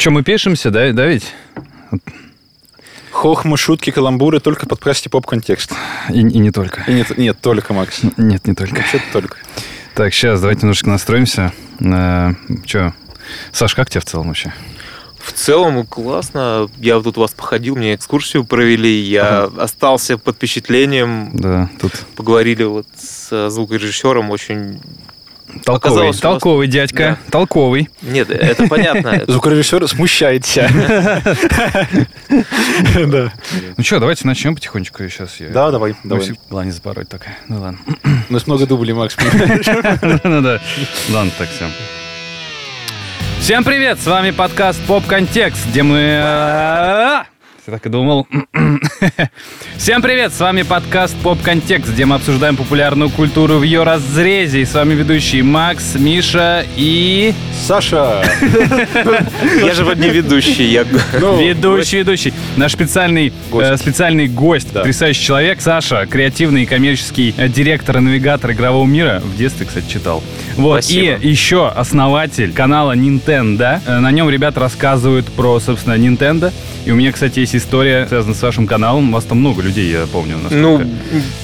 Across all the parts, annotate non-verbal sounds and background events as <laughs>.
Че, мы пишемся, да, да ведь? Хохмы, шутки, каламбуры только в подкасте «Поп-контекст». И, и не только. И нет, нет, только, Макс. Нет, не только. Вообще только. Так, сейчас давайте немножко настроимся. Э, Че, Саш, как тебе в целом вообще? В целом классно. Я вот тут у вас походил, мне экскурсию провели. Я остался под впечатлением. Да, тут Поговорили вот с звукорежиссером. Очень... толковый, Оказалось, толковый дядька, толковый. Нет, это понятно. <laughs> Звукорежиссер смущается. <laughs> Да. Ну что, давайте начнем потихонечку сейчас. Да, давай, давай. не запороть только. Ну ладно. <clears throat> У нас много дублей, Макс. <laughs> Ну да. Ладно, так все. Всем привет! С вами подкаст Поп Контекст, где мы... Я так и думал. <clears throat> Всем привет! С вами подкаст Поп Контекст, где мы обсуждаем популярную культуру в ее разрезе. И с вами ведущие Макс, Миша и... Саша! <laughs> Я же вот не ведущий. Я... Ну, <laughs> ведущий, ведущий. Наш специальный Гость. э, специальный гость, Да. потрясающий человек, Саша, креативный и коммерческий э, директор и навигатор игрового мира. В детстве, кстати, читал. Вот. Спасибо. И еще основатель канала Nintendo. Э, На нем ребята рассказывают про, собственно, Nintendo. И у меня, кстати, есть история, связанная с вашим каналом. У вас там много людей, я помню. Ну, насколько.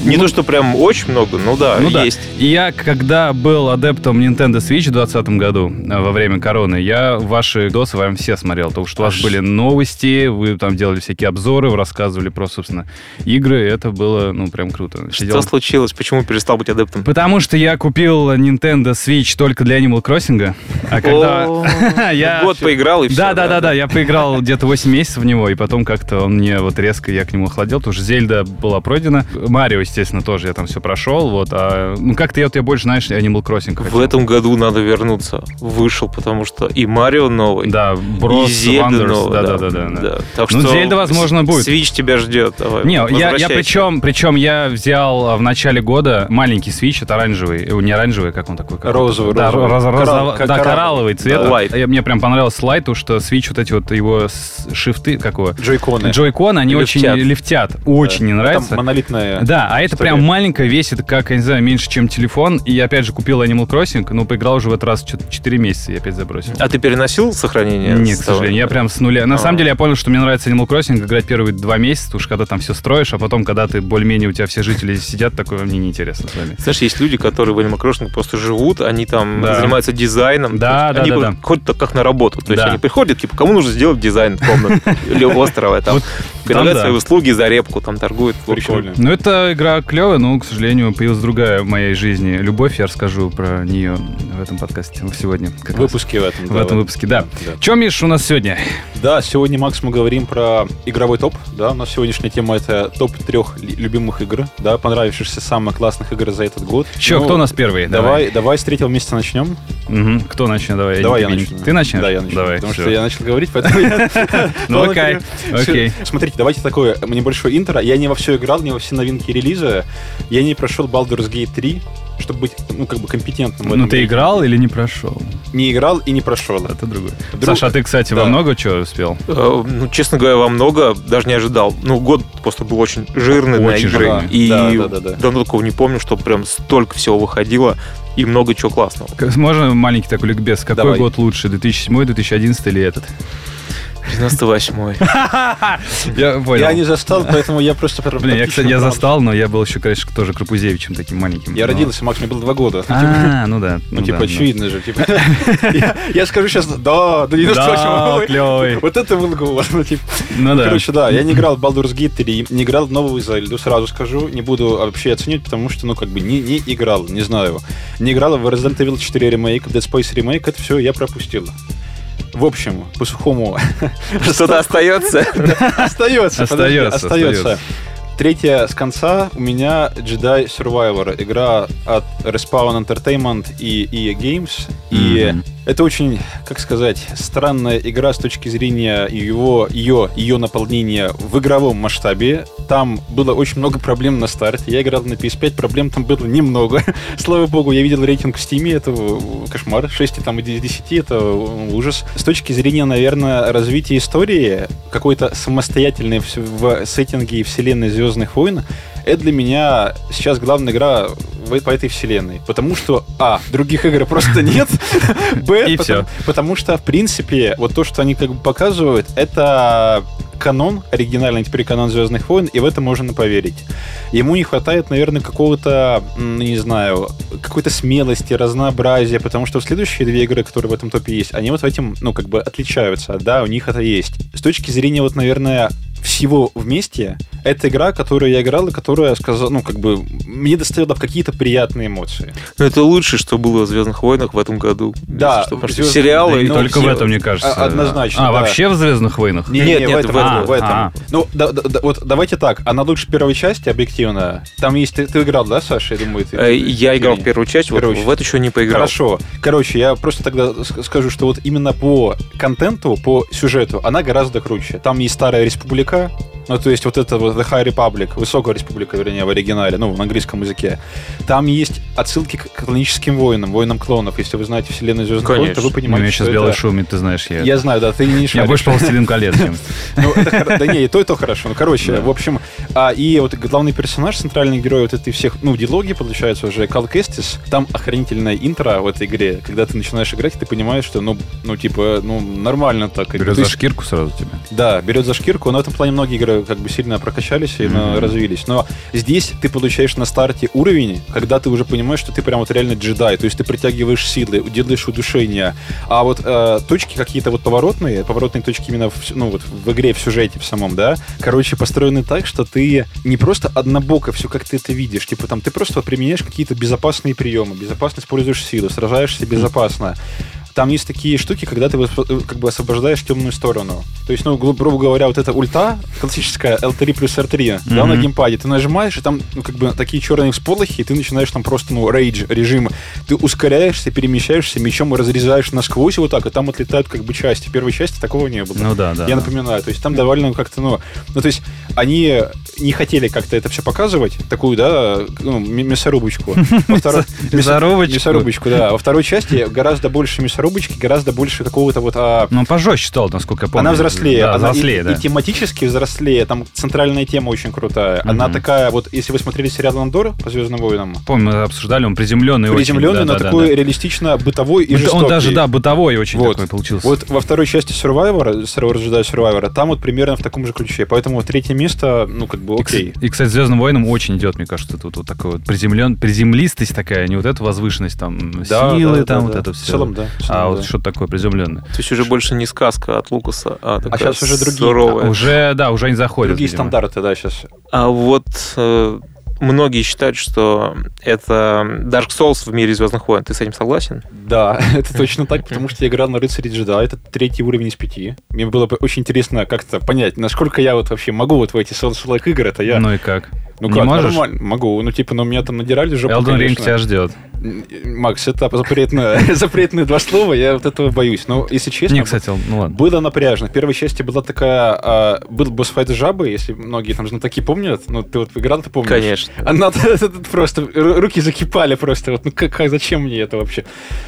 не то, что прям очень много, но да, Ну да. есть. И я, когда был адептом Nintendo Switch в 2020 году, э, во время короны, я ваши досы вам все смотрел, потому что у вас Аж. были новости, вы там делали всякие обзоры, вы рассказывали про, собственно, игры, и это было, ну, прям круто. Сидел- Что случилось? Почему перестал быть адептом? Потому что я купил Nintendo Switch только для Animal Crossing, а когда <laughs> я... Год поиграл и все. Да, да, да, да. Я поиграл где-то 8 месяцев в него, и потом как-то он мне вот резко, я к нему охладел. Потому что Зельда была пройдена. Марио, естественно, тоже я там все прошел. Вот, а, ну как-то я вот я больше, знаешь, Animal Crossing В хотел. этом году надо вернуться. Вышел, потому что и Марио новый, Да, Bros. и Зельда Wonders. новый. да, да, да, да. Так Ну, что Зельда, возможно, будет. Switch тебя ждет. Давай, Не, я, я причем, причем я взял а, в начале года маленький свич, это оранжевый, э, не оранжевый, как он такой? как Розовый? Да, розовый. роз- Коралл- розово- как да, коралловый. коралловый цвет. Да, лайт. Я- Мне прям понравился лайт, потому что свич, вот эти вот его шифты, как его? Джойконы. Джойконы, они Лифтят. очень лифтят. Очень не Там нравится. монолитная Да, а это история. прям маленькое, весит как, я не знаю, меньше, чем телефон. И я опять же купил Animal Crossing, но поиграл уже в этот раз что-то 4 месяца, и опять забросил. А ты переносил сохранение? Нет, к сожалению, я прям с нуля. На А. самом деле я понял, что мне нравится Animal Crossing играть первые два месяца, уж когда там все строишь, а потом, когда ты более-менее у тебя все жители сидят, такое мне неинтересно с вами. Знаешь, есть люди, которые в Animal Crossing просто живут, они там Да. занимаются дизайном. Да, да, они да, бы- ходят так, как на работу. То есть Да. они приходят, типа, кому нужно сделать дизайн комнаты <laughs> или острова, там, Вот предлагают да. свои услуги за репку, там торгуют. Прикольно. Ну, эта игра клевая, но, к сожалению, появилась другая в моей жизни любовь. Я расскажу про нее в этом подкасте сегодня. В выпуске в этом. В да, этом выпуске, да. Да. Че, Миш, у нас сегодня? Да, сегодня, Макс, мы говорим про игровой топ. Да, у нас сегодняшняя тема это топ трех любимых игр, да, понравившихся самых классных игр за этот год. Че, Ну, кто у нас первый? Давай, давай с третьего месяца начнем. Мгм. Кто начнет? Давай. Давай я начну. Ты начнешь? Да, я начну. Давай. Потому всё. что я начал говорить, поэтому я... <laughs> Ну, <laughs> окей, окей. Смотрите, давайте такое небольшое интро. Я не во все играл, не во все новинки релиза. Я не прошел Baldur's Gate 3, чтобы быть, ну, как бы компетентным Ну, ты играл или не прошел? Не играл и не прошел. Это другое. Друг- Саша, а ты, кстати, во Да. много чего успел? э, ну, честно говоря, во много даже не ожидал. Ну, год просто был очень жирный на Очень игры. жирный. И Да, да, да, да. давно такого не помню, что прям столько всего выходило и много чего классного. Можно маленький такой ликбез? Какой Давай. год лучше, 2007, 2011 или этот? 98-й. <laughs> Я понял. Я не застал, поэтому я просто... Блин, я, кстати, я застал, но я был еще, конечно, тоже Крапузевичем таким маленьким. Я родился, Макс, мне было два года. А, ну да. Ну, типа, да, очевидно же. Типа, <laughs> я, скажу сейчас, да, до 98 Да, Ой, клёвый. Вот это был год. Ну, типа, Ну да. Короче, да, я не играл в Baldur's Gate 3, не играл в новую Зельду, сразу скажу, не буду вообще оценивать, потому что, ну, как бы, не, не играл, не знаю. Не играл в Resident Evil 4 ремейк, Dead Space ремейк, это все я пропустил. В общем, по сухому <laughs> Что-то остается? <laughs> остается, подожди, Остается, остается. остается. Третья с конца у меня Jedi Survivor, игра от Respawn Entertainment и EA Games. И Мгм. это очень, как сказать, странная игра с точки зрения его, ее, ее наполнения в игровом масштабе. Там было очень много проблем на старте. Я играл на PS5, проблем там было немного. <laughs> Слава богу, я видел рейтинг в Steam, это кошмар. 6 там, из 10 это ужас. С точки зрения, наверное, развития истории, какой-то самостоятельной в, в сеттинге и вселенной Звездных войн, это для меня сейчас главная игра в- по этой вселенной. Потому что, а, других игр просто нет, <laughs> б, потому, потому что, в принципе, вот то, что они как бы показывают, это канон, оригинальный теперь канон Звездных войн, и в это можно поверить. Ему не хватает, наверное, какого-то, ну, не знаю, какой-то смелости, разнообразия, потому что следующие две игры, которые в этом топе есть, они вот этим, ну, как бы отличаются, да, у них это есть. С точки зрения, вот, наверное, всего вместе, это игра, которую я играл, и которая, сказал, ну, как бы, мне доставила какие-то приятные эмоции. Ну, это лучшее, что было в Звездных войнах в этом году. Да, что, потому что «Звездные сериалы Да и ну, только в все- этом, мне кажется. а- однозначно, А, да. вообще в «Звездных войнах»? Не, Нет, не, нет, в этом, в этом. в этом. А. Ну, да- да- да, вот давайте так, она лучше первой части, объективно. Там есть, ты, ты играл, да, Саша, я думаю? Ты, Э, Я играл в первую часть, вот в эту еще не поиграл. Хорошо. Короче, я просто тогда скажу, что вот именно по контенту, по сюжету, она гораздо круче. Там есть Старая Республика, ну, то есть вот это вот The High Republic, Высокая Республика, вернее, в оригинале, ну, в английском языке. Там есть отсылки к каноническим воинам, воинам клонов. Если вы знаете вселенную Звездных войн, то вы. У понимаете, меня что сейчас белый это... шумит, ты знаешь, я... Я знаю, да, ты не Я шаришь. больше по «Властелин колец», чем... <laughs> Ну, да не, и то, и то хорошо. Ну, короче, в общем, а, и вот главный персонаж, центральный герой вот этой всех, ну, диалоги, получается, уже Кал Кестис, там охранительная интро в этой игре, когда ты начинаешь играть, ты понимаешь, что, ну, ну типа, ну, нормально так. Берет То за шкирку сразу тебя. Да, берет за шкирку, но в этом плане многие игры как бы сильно прокачались и ну, развились. Но здесь ты получаешь на старте уровень, когда ты уже понимаешь, что ты прям вот реально джедай, то есть ты притягиваешь силы, делаешь удушение. А вот э, точки какие-то вот поворотные, поворотные точки именно в, ну, вот в игре, в сюжете в самом, да, короче, построены так, что ты не просто однобоко все как ты это видишь, типа там ты просто применяешь какие-то безопасные приемы, безопасно используешь силу, сражаешься безопасно. Там есть такие штуки, когда ты э, как бы освобождаешь темную сторону. То есть, ну, гру- грубо говоря, вот эта ульта, классическая L3 плюс R3, да, Мгм. на геймпаде, ты нажимаешь, и там, ну, как бы такие черные всполохи, и ты начинаешь там просто, ну, рейдж режим. Ты ускоряешься, перемещаешься, мечом разрезаешь насквозь вот так, и там отлетают как бы части. Первой части такого не было. Ну да, да. Я напоминаю, то есть там довольно как-то, ну, ну, то есть они не хотели как-то это все показывать, такую, да, ну, мясорубочку. <laughs> Мясорубочку. Мясорубочку, да. Во второй части гораздо больше мясорубочки, гораздо больше какого-то вот... а, Ну, пожестче стал, насколько я помню. она взрослее, она взрослее, и, да. и тематически взрослее, там центральная тема очень крутая. Она такая, вот если вы смотрели сериал Андор по Звездным войнам, Помню, мы обсуждали, он приземленный приземленный, но такой реалистично бытовой и жестокий. Он даже, да, бытовой очень такой получился. Вот во второй части Survivor, Jedi Survivor, там вот примерно в таком же ключе. Поэтому третье место, ну, как бы окей. кстати- И, кстати, Звездным войнам очень идет, мне кажется, тут вот такой вот приземлен, приземлистость такая, не вот эта возвышенность, там, Да, силы, да, там, да, вот да. это В все. целом, да. в целом, А вот да. что-то такое приземленное. То есть уже больше не сказка от Лукаса, а такая щас уже другие. суровая. Уже, да, уже не заходят. Другие видимо. стандарты, да, сейчас. А вот э, многие считают, что это Dark Souls в мире Звездных войн. Ты с этим согласен? Да, <laughs> это точно так, потому что я играл на рыцаре джеда, это третий уровень из пяти. Мне было бы очень интересно как-то понять, насколько я вот вообще могу вот в эти Souls-like игры, это я... Ну и как? Ну не как, можешь? нормально, могу. Ну, типа, ну, меня там надирали жопу, Elden Ring тебя ждет. Макс, это запретное, <laughs> запретные два слова, я вот этого боюсь. Но, если честно, Не, кстати, ну ладно. было напряжно. В первой части была такая... а, был босс-файт с жабой, если многие там знатоки помнят. Ну, ты вот играл, ты помнишь? Конечно. Она <laughs> просто... ру- Руки закипали просто. Вот, ну, как- зачем мне это вообще?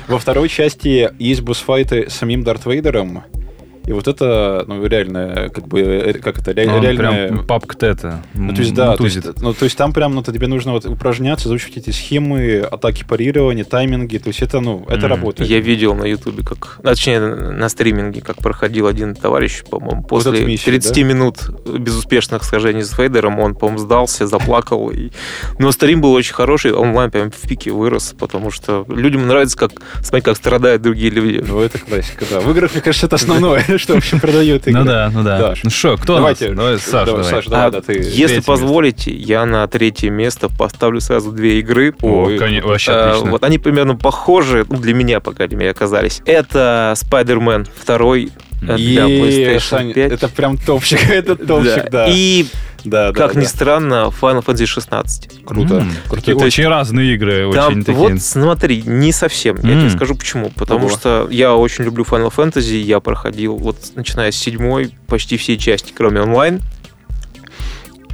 Во второй части есть босс-файты с самим Дарт Вейдером. И вот это, ну, реально, как бы, э, как это, реально... прям папка это. Ну, то есть, да, то есть, ну, то есть там прям, ну, то тебе нужно вот упражняться, заучить эти схемы, атаки парирования, тайминги, то есть это, ну, это Мгм. работает. Я видел на Ютубе, как, а, точнее, на стриминге, как проходил один товарищ, по-моему, после эту миссию, 30 да? минут безуспешных схожений с Фейдером, он, по-моему, сдался, заплакал. И... Но стрим был очень хороший, онлайн прям в пике вырос, потому что людям нравится, как смотреть, как страдают другие люди. Ну, это классика, да. В играх, мне кажется, это основное, что вообще продает игры. Ну да, ну да. Ну что, кто Давайте, нас? Давай, Саш, давай, А да, ты. если третье позволите, я на третье место поставлю сразу две игры. О, Ой, конечно, вообще А, отлично. Вот они примерно похожи, ну, для меня, по крайней мере, оказались. Это Spider-Man 2 для Е, PlayStation Сань, 5. это прям топчик, <laughs> это топчик, да. И, Да, да, как ни да. странно, Final Fantasy 16. Круто. М, Круто. Есть- очень разные игры, Там, очень такие. вот смотри, не совсем. Я тебе скажу почему. Потому Ого. что я очень люблю Final Fantasy. Я проходил, вот начиная с седьмой, почти все части, кроме онлайн.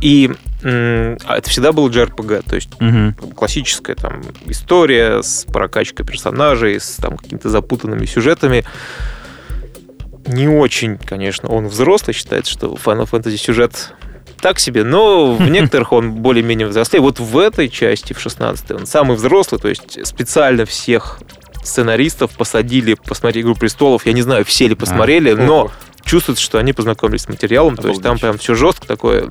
И а это всегда был JRPG, то есть Мгм. классическая там история с прокачкой персонажей, с там какими-то запутанными сюжетами. Не очень, конечно, он взрослый, считается, что Final Fantasy сюжет так себе, но в <laughs> некоторых он более-менее взрослее. Вот в этой части, в 16 он самый взрослый, то есть специально всех сценаристов посадили посмотреть «Игру престолов». Я не знаю, все ли посмотрели, А, но чувствуется, что они познакомились с материалом. То есть там Обалдеть. прям все жестко такое,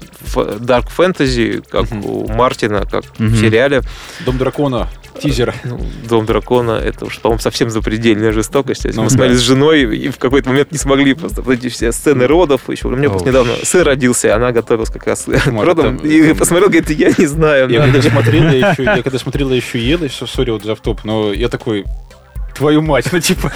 дарк фэнтези, как у Мартина, как в сериале. Дом дракона, тизер. Ну, Дом дракона это уж, по-моему, совсем запредельная жестокость. Ну мы да. смотрели с женой и в какой-то момент не смогли просто вот эти все сцены родов. Еще у меня просто недавно сын родился, она готовилась как раз к родам. И посмотрел, говорит, я не знаю. Я когда же». смотрел, я еще, я когда смотрел, я еще ел, и все, сори, вот за топ, но я такой, твою мать, ну типа...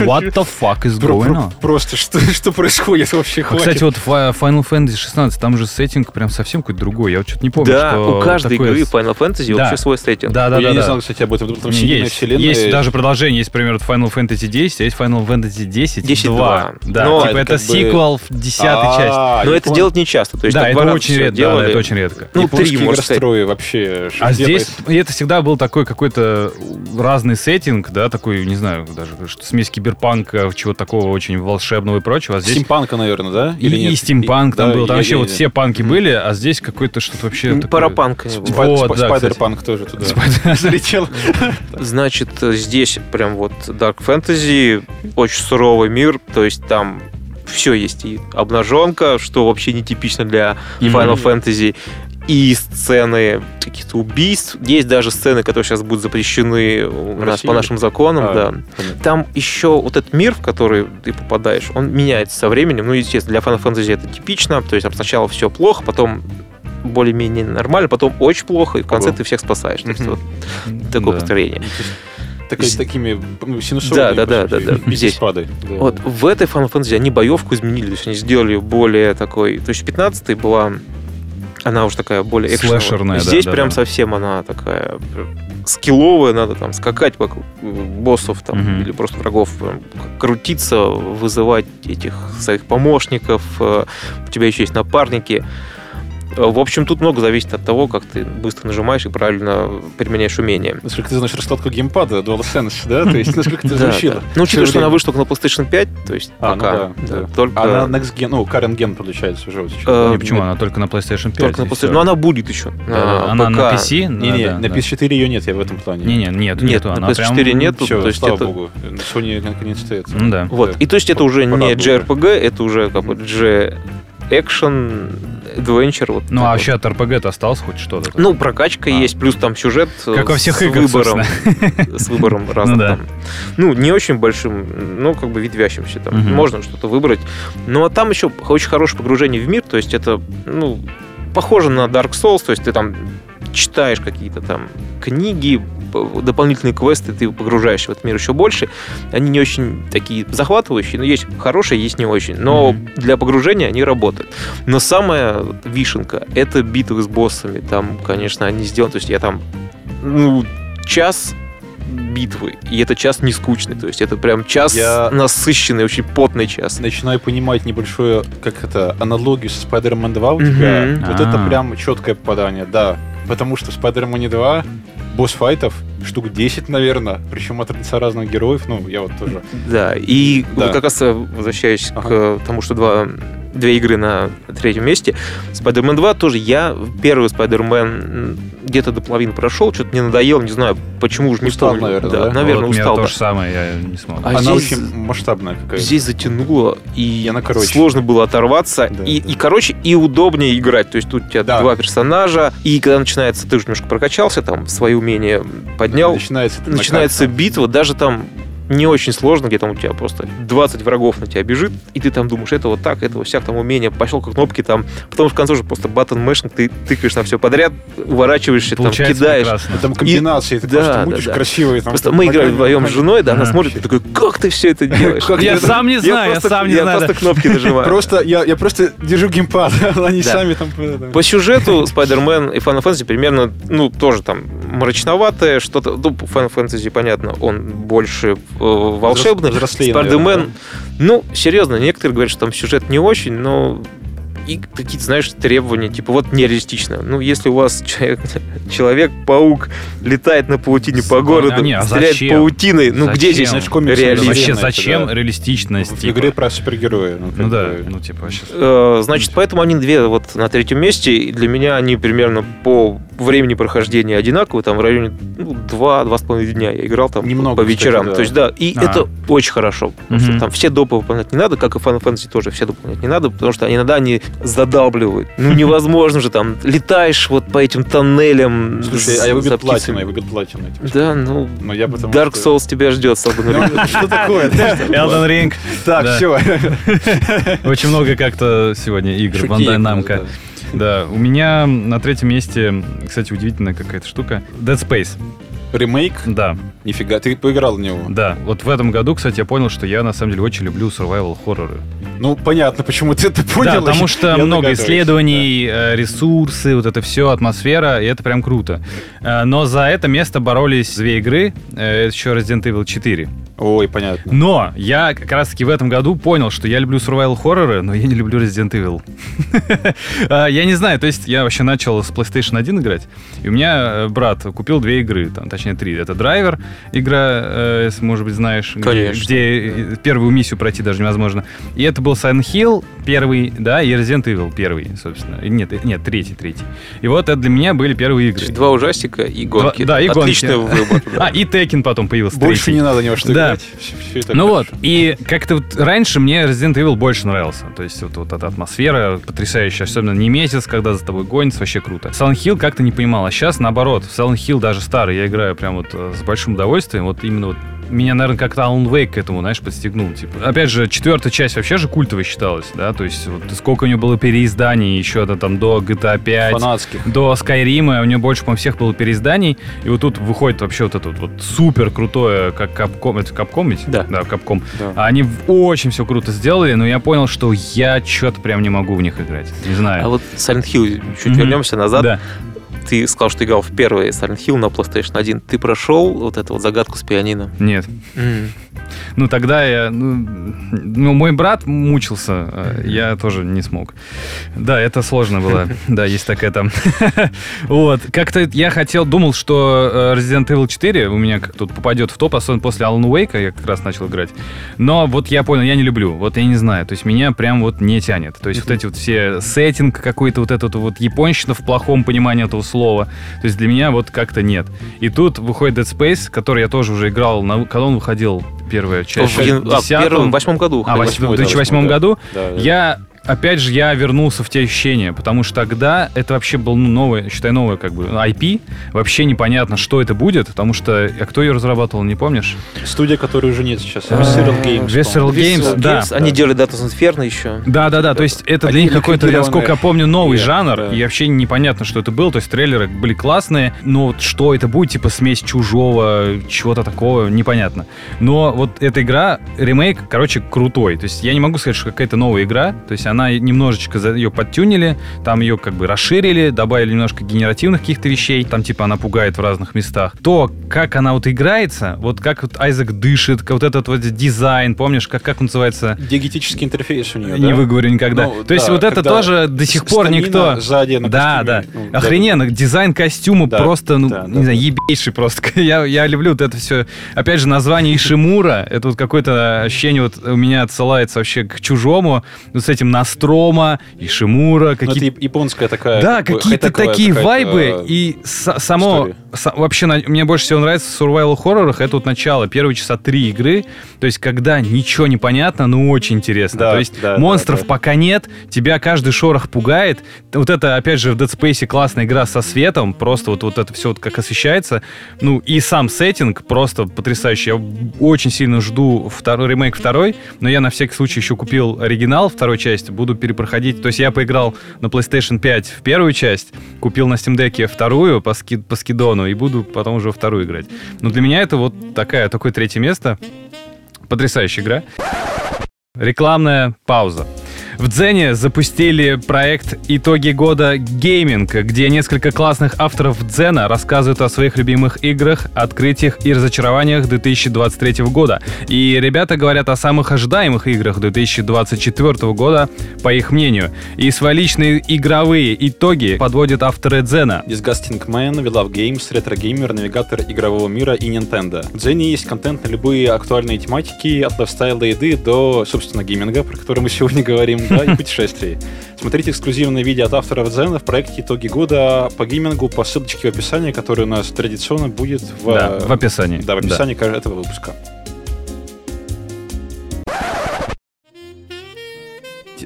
What the fuck is про- going про- on? Просто, что, что происходит вообще, А, хватит. кстати, вот Fi- Final Fantasy 16, там же сеттинг прям совсем какой-то другой. Я вот что-то не помню, Да, что у каждой такое игры Final Fantasy Да. вообще свой сеттинг. Да, да, я да. не да. знал, кстати, об этом. Там Не, вселенная, есть, даже продолжение, есть, например, Final Fantasy 10, а есть Final Fantasy 10, 10 2. два. Да, Но типа это сиквел в десятой части. А, Но я это делать не часто. То есть Да, это очень редко, это очень редко. Ну, три, игрострои вообще. что А здесь это всегда был такой какой-то разный сеттинг, да, такой, не знаю, даже что смесь киберпанка, чего-то такого очень волшебного и прочего. А здесь Стимпанка, наверное, да? и, Или и нет? стимпанк там Да, был, там я- вообще я- вот я- все панки были, а здесь какой-то что-то вообще такое- Вот, спа- да, Спайдерпанк тоже туда <laughs> залетел. Значит, здесь прям вот Dark Fantasy, очень суровый мир, то есть там все есть и обнаженка, что вообще нетипично для Final Fantasy, и сцены каких-то убийств. Есть даже сцены, которые сейчас будут запрещены у нас по нашим законам, А, да. понятно. Там еще вот этот мир, в который ты попадаешь, он меняется со временем. Ну, естественно, для Fantasy это типично. То есть там сначала все плохо, потом более-менее нормально, потом очень плохо, и в конце Ого. ты всех спасаешь. То есть вот такое Да. построение. Есть такой- С- такими ну, синусоидами, Да, да, да, да, да. Здесь. спады. Да. Вот в этой Final Fantasy они боевку изменили, то есть они сделали более такой... То есть 15 была... Она уже такая более экшеновая. Слэшерная, Здесь да, прям да. совсем она такая э, скилловая, надо там скакать вокруг э, боссов там, Мгм. или просто врагов, прям крутиться, вызывать этих своих помощников, э, у тебя еще есть напарники. В общем, тут много зависит от того, как ты быстро нажимаешь и правильно применяешь умения. Насколько ты знаешь раскладку геймпада DualSense, да? То есть насколько ты изучила? Ну, учитывая, что она вышла только на PlayStation 5, то есть А, ну пока. Только... А на Next Gen, ну, current Gen получается уже вот сейчас. Э, Не, почему? Она только на PlayStation 5. Только на PlayStation. Но она будет еще. Она на PC? Не-не, на да. PS4 ее нет, я в этом плане. Не-не, нет, Нет, на Она PS4 прям- нету. Все, то есть слава богу. Sony наконец-то это. Ну да. Вот. И то есть это уже не JRPG, это уже как бы экшен, adventure. Вот Ну, а вот. вообще от RPG-то осталось хоть что-то? Ну, прокачка А. есть, плюс там сюжет э, Как во всех с играх, выбором, <laughs> с выбором разным. да. там. Ну, не очень большим, ну, как бы ветвящимся. Там. Мгм. Можно что-то выбрать. Но там еще очень хорошее погружение в мир, то есть это, ну, похоже на Dark Souls, то есть ты там читаешь какие-то там книги, дополнительные квесты, ты погружаешься в этот мир еще больше. Они не очень такие захватывающие, но есть хорошие, есть не очень. Но Мгм. для погружения они работают. Но самая вишенка — это битвы с боссами. Там, конечно, они сделаны... То есть я там, ну, час битвы, и это час не скучный. То есть это прям час Я- насыщенный, очень потный час. Начинаю понимать небольшую, как это, аналогию со Spider-Man 2 у тебя. Мгм. Вот это А. прям четкое попадание, да. Потому что в Spider-Man 2 босс-файтов штук 10, наверное, причем от лица разных героев, ну, я вот тоже. Да, и Да. как раз возвращаясь Ага. к тому, что два, две игры на третьем месте, Spider-Man 2 тоже я первый Spider-Man где-то до половины прошел, что-то мне надоело, не знаю, почему уже не Устал, помню. наверное, да? да? Наверное, Вот устал. Меня да. то же самое, я не смог. А Она здесь- очень масштабная какая-то. Здесь затянуло, и она короче. сложно было оторваться. Да, и, да. и, короче, и удобнее играть. То есть тут у тебя Да. два персонажа, и когда начинается, ты уже немножко прокачался, там, свои умения поднял, Начинается, начинается битва, даже там не очень сложно, где там у тебя просто 20 врагов на тебя бежит, и ты там думаешь, это вот так, это вот всяк там умение, пошел кнопки там, потом в конце уже просто button mashing, ты тыкаешь на все подряд, уворачиваешься, там, Получается кидаешь. прекрасно. Там комбинации, ты да, просто да, мутишь да. красивые. там, Просто там мы играли вдвоем с женой, да, она смотрит и такой, как ты все это делаешь? Я сам не знаю, я просто- сам не я знаю. просто кнопки нажимаю. Просто, я, я просто держу геймпад, <laughs> они Да. сами там... э, По сюжету Spider-Man и Final Fantasy примерно, ну, тоже там мрачноватое, что-то, ну, Final Fantasy, понятно, он больше волшебный. Взрослее, наверное, ну, серьезно, некоторые говорят, что там сюжет не очень, но и какие-то, знаешь, требования, типа вот нереалистично. Ну, если у вас человек- <laughs> Человек-паук летает на паутине по городу, а не, а стреляет зачем? паутиной, ну где Зачем? здесь Знаешь, комиксы реализм? Вселенная Вообще, зачем да. реалистичность? В типа? игре про супергероя. Ну, Ну да, ну типа сейчас. Э, Значит, поэтому они две вот на третьем месте. И для меня они примерно по времени прохождения одинаковые. Там в районе ну, два-два с половиной дня я играл там Немного, по кстати, вечерам. да. То есть, да, и А. это очень хорошо. Потому что Мгм. там все допы выполнять не надо, как и Final Fantasy тоже все допы выполнять не надо, потому что иногда они задалбливают. Ну, <laughs> невозможно же там. Летаешь вот по этим тоннелям. Слушай, а я птицами. платину, я выбил платину. типа. Да, ну, Но я потому Dark что- Souls тебя ждет. Ну, <laughs> <laughs> Что такое? Elden Ring. Так, все. Очень много как-то сегодня игр Bandai Namco. Да, у меня на третьем месте, кстати, удивительная какая-то штука. Dead Space. Ремейк? Да, Нифига, ты поиграл в него. да. Вот в этом году, кстати, я понял, что я на самом деле очень люблю survival хорроры. Ну, понятно, почему ты это понял. Да, потому что Я много исследований, э, ресурсы, вот это все, атмосфера, и это прям круто. Э, Но за это место боролись две игры, э, это еще Resident Evil 4. Ой, понятно. Но я как раз-таки в этом году понял, что я люблю survival хорроры, но я не люблю Resident Evil. <laughs> А, Я не знаю, то есть я вообще начал с PlayStation 1 играть, и у меня э, брат купил две игры, там, точнее три. Это Драйвер, игра, э, если, может быть, знаешь, где, э, первую миссию пройти даже невозможно. И это был Silent Hill первый, да, и Resident Evil первый, собственно. Нет, э, нет, третий, третий. И вот это для меня были первые То игры. есть два ужастика и гонки. да, и гонки. Отличный выбор. <laughs> А, и Tekken потом появился Больше не надо ни во что Да. Играть. Всё- всё это Ну вот, хорошо. и как-то вот раньше мне Resident Evil больше нравился. То есть вот, вот эта атмосфера потрясающая, особенно не месяц, когда за тобой гонится, вообще круто. Silent Hill как-то не понимал, а сейчас наоборот. Silent Hill даже старый я играю прям вот э, с большим удовольствием. Вот именно вот меня, наверное, как-то Alan Wake к этому, знаешь, подстегнул. Типа. Опять же, четвертая часть вообще же культовой считалась, да, то есть вот сколько у нее было переизданий еще это там до GTA 5, Фанатских. до Скайрима, у нее больше, по-моему, всех было переизданий, и вот тут выходит вообще вот это вот, вот супер крутое, как Капком, это Капком ведь? Да. Да, Капком. Да. А Они очень все круто сделали, но я понял, что я что-то прям не могу в них играть. Не знаю. А вот Silent Hill, чуть Мгм. вернемся назад. Да. Ты сказал, что играл в первый Silent Hill на PlayStation 1. Ты прошел вот эту вот загадку с пианино? Нет. Ну, тогда я... Ну, ну, мой брат мучился, а я тоже не смог. Да, это сложно было. <laughs> Да, есть такая там. <laughs> Вот. Как-то я хотел, думал, что э, Resident Evil 4 у меня как тут попадет в топ, особенно после Alan Wake, я как раз начал играть. Но вот я понял, я не люблю. Вот я не знаю. То есть меня прям вот не тянет. То есть вот эти вот все сеттинг какой-то вот этот вот японщина в плохом понимании этого слова. То есть для меня вот как-то нет. И тут выходит Dead Space, который я тоже уже играл, на, когда он выходил, первая часть. В один- а, в первом, восьмом году. А, в Восьмой, да, 2008 восьмой, да. году Да, да. я опять же, я вернулся в те ощущения, потому что тогда это вообще был ну, новый, считай, новый как бы IP. Вообще непонятно, что это будет, потому что... А кто ее разрабатывал, не помнишь? Студия, которой уже нет сейчас. А, Visceral Games. Visceral. Games, да. Они делали Data Inferno еще. Да, да, да. То есть это для них какой-то, я, ликвидированные. сколько я помню, новый жанр, и вообще непонятно, что это было. То есть трейлеры были классные, но вот что это будет, типа смесь чужого, чего-то такого, непонятно. Но вот эта игра, ремейк, короче, крутой. То есть я не могу сказать, что какая-то новая игра. То есть она немножечко ее подтюнили, там ее как бы расширили, добавили немножко генеративных каких-то вещей. Там типа она пугает в разных местах. То, как она вот играется, вот как вот Айзек дышит, вот этот вот дизайн, помнишь, как, как называется? Диагетический интерфейс у нее, Не да? выговорю никогда. Ну, То есть да, вот это тоже до сих пор никто... Сзади на Да, да. ну, Охрененно. Дизайн костюма Да, просто, ну, да, не да, знаю, да. ебейший просто. <laughs> Я, я люблю вот это все. Опять же, название Ишимура, это вот какое-то ощущение вот у меня отсылается вообще к чужому. Вот с этим Настрома, Ишимура, Ну, какие-то это японская такая... да, какие-то такие вайбы, э, и са- само, история. Вообще мне больше всего нравится в survival хоррорах, это вот начало, первые часа три игры, то есть когда ничего не понятно, но очень интересно. Да, то есть да, монстров да, да. пока нет, тебя каждый шорох пугает. Вот это, опять же, в Dead Space классная игра со светом, просто вот, вот это все вот как освещается. Ну и сам сеттинг просто потрясающий. Я очень сильно жду второй ремейк второй, но я на всякий случай еще купил оригинал второй части, буду перепроходить. То есть я поиграл на PlayStation 5 в первую часть, купил на Steam Deck вторую по, ски- по скидону и буду потом уже вторую играть. Но для меня это вот такая, такое третье место. Потрясающая игра. Рекламная пауза. В Дзене запустили проект «Итоги года гейминг», где несколько классных авторов Дзена рассказывают о своих любимых играх, открытиях и разочарованиях 2023 года. И ребята говорят о самых ожидаемых играх 2024 года, по их мнению. И свои личные игровые итоги подводят авторы Дзена. Disgusting Man, We Love Games, Retro Gamer, навигатор игрового мира и Nintendo. В Дзене есть контент на любые актуальные тематики, от лайфстайла еды до, собственно, гейминга, про который мы сегодня говорим, да, и путешествий. Смотрите эксклюзивное видео от авторов Дзена в проекте «Итоги года» по геймингу по ссылочке в описании, которая у нас традиционно будет в, Да, в описании. да, в описании каждого этого выпуска.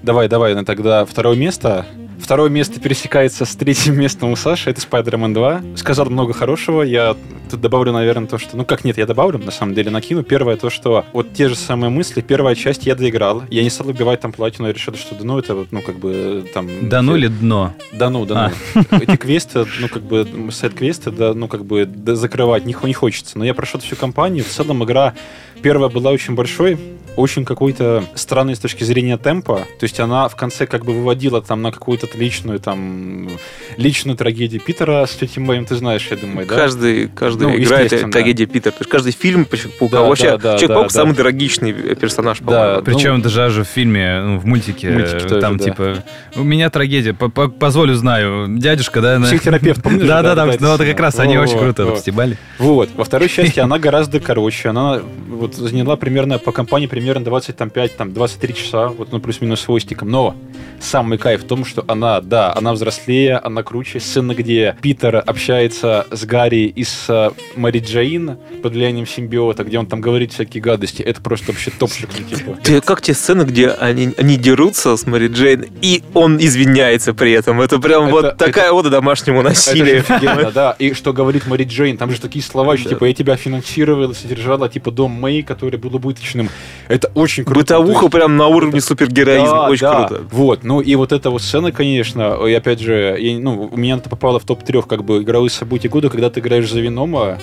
Давай, давай, ну тогда второе место. Второе место пересекается с третьим <laughs> местом у Саши, это Spider-Man 2. Сказал много хорошего, я тут добавлю, наверное, то, что... Ну как нет, я добавлю, на самом деле, накину. Первое то, что вот те же самые мысли, первая часть я доиграл, я не стал убивать там платину, я решил, что да ну это вот, ну как бы там... Да ну или дно? Да ну, да ну. Эти квесты, ну как бы сайт-квесты, да, ну как бы да, закрывать не, не хочется. Но я прошел всю кампанию, в целом игра первая была очень большой, очень какой-то странной с точки зрения темпа. То есть она в конце как бы выводила там на какую-то личную там личную трагедию Питера с тетей Мэем, ты знаешь, я думаю, да? Каждый, каждая Ну, игра это естественно. трагедия Питера. То есть каждый фильм Человеку-паука. Да, Вообще, да, да, Человек-паук да, самый да. трагичный персонаж, Да. по-моему. Причем Ну, даже в фильме, ну, в мультике, Мультике тоже, там да. типа, у меня трагедия, по- по- позволю, знаю, дядюшка, да? Психотерапевт, помнишь? <laughs> Да-да-да, это ну это как раз они очень круто стебали. Вот. Во второй части она гораздо короче. Она вот заняла примерно по компании примерно 25, там, 23 часа, вот, ну, плюс-минус с хвостиком. Но самый кайф в том, что она, да, она взрослее, она круче. Сцена, где Питер общается с Гарри и с э, Мэри Джейн под влиянием симбиота, где он там говорит всякие гадости. Это просто вообще топчик, ну, типа. Ты- как те сцены, где они, они дерутся с Мэри Джейн, и он извиняется при этом. Это прям Это- вот такая ода домашнему Это насилию. офигенно, да. И что говорит Мэри Джейн, там же такие слова, Да. типа я тебя финансировала, содержала, типа дом Мэй, который был убыточным. Это очень круто. Бытовуха То есть- прям на уровне супергероизма. Да, Очень да. круто. Вот, ну и вот эта вот сцена, конечно, и опять же, я- ну, у меня это попало в топ-трех как бы игровых событий года, когда ты играешь за Венома,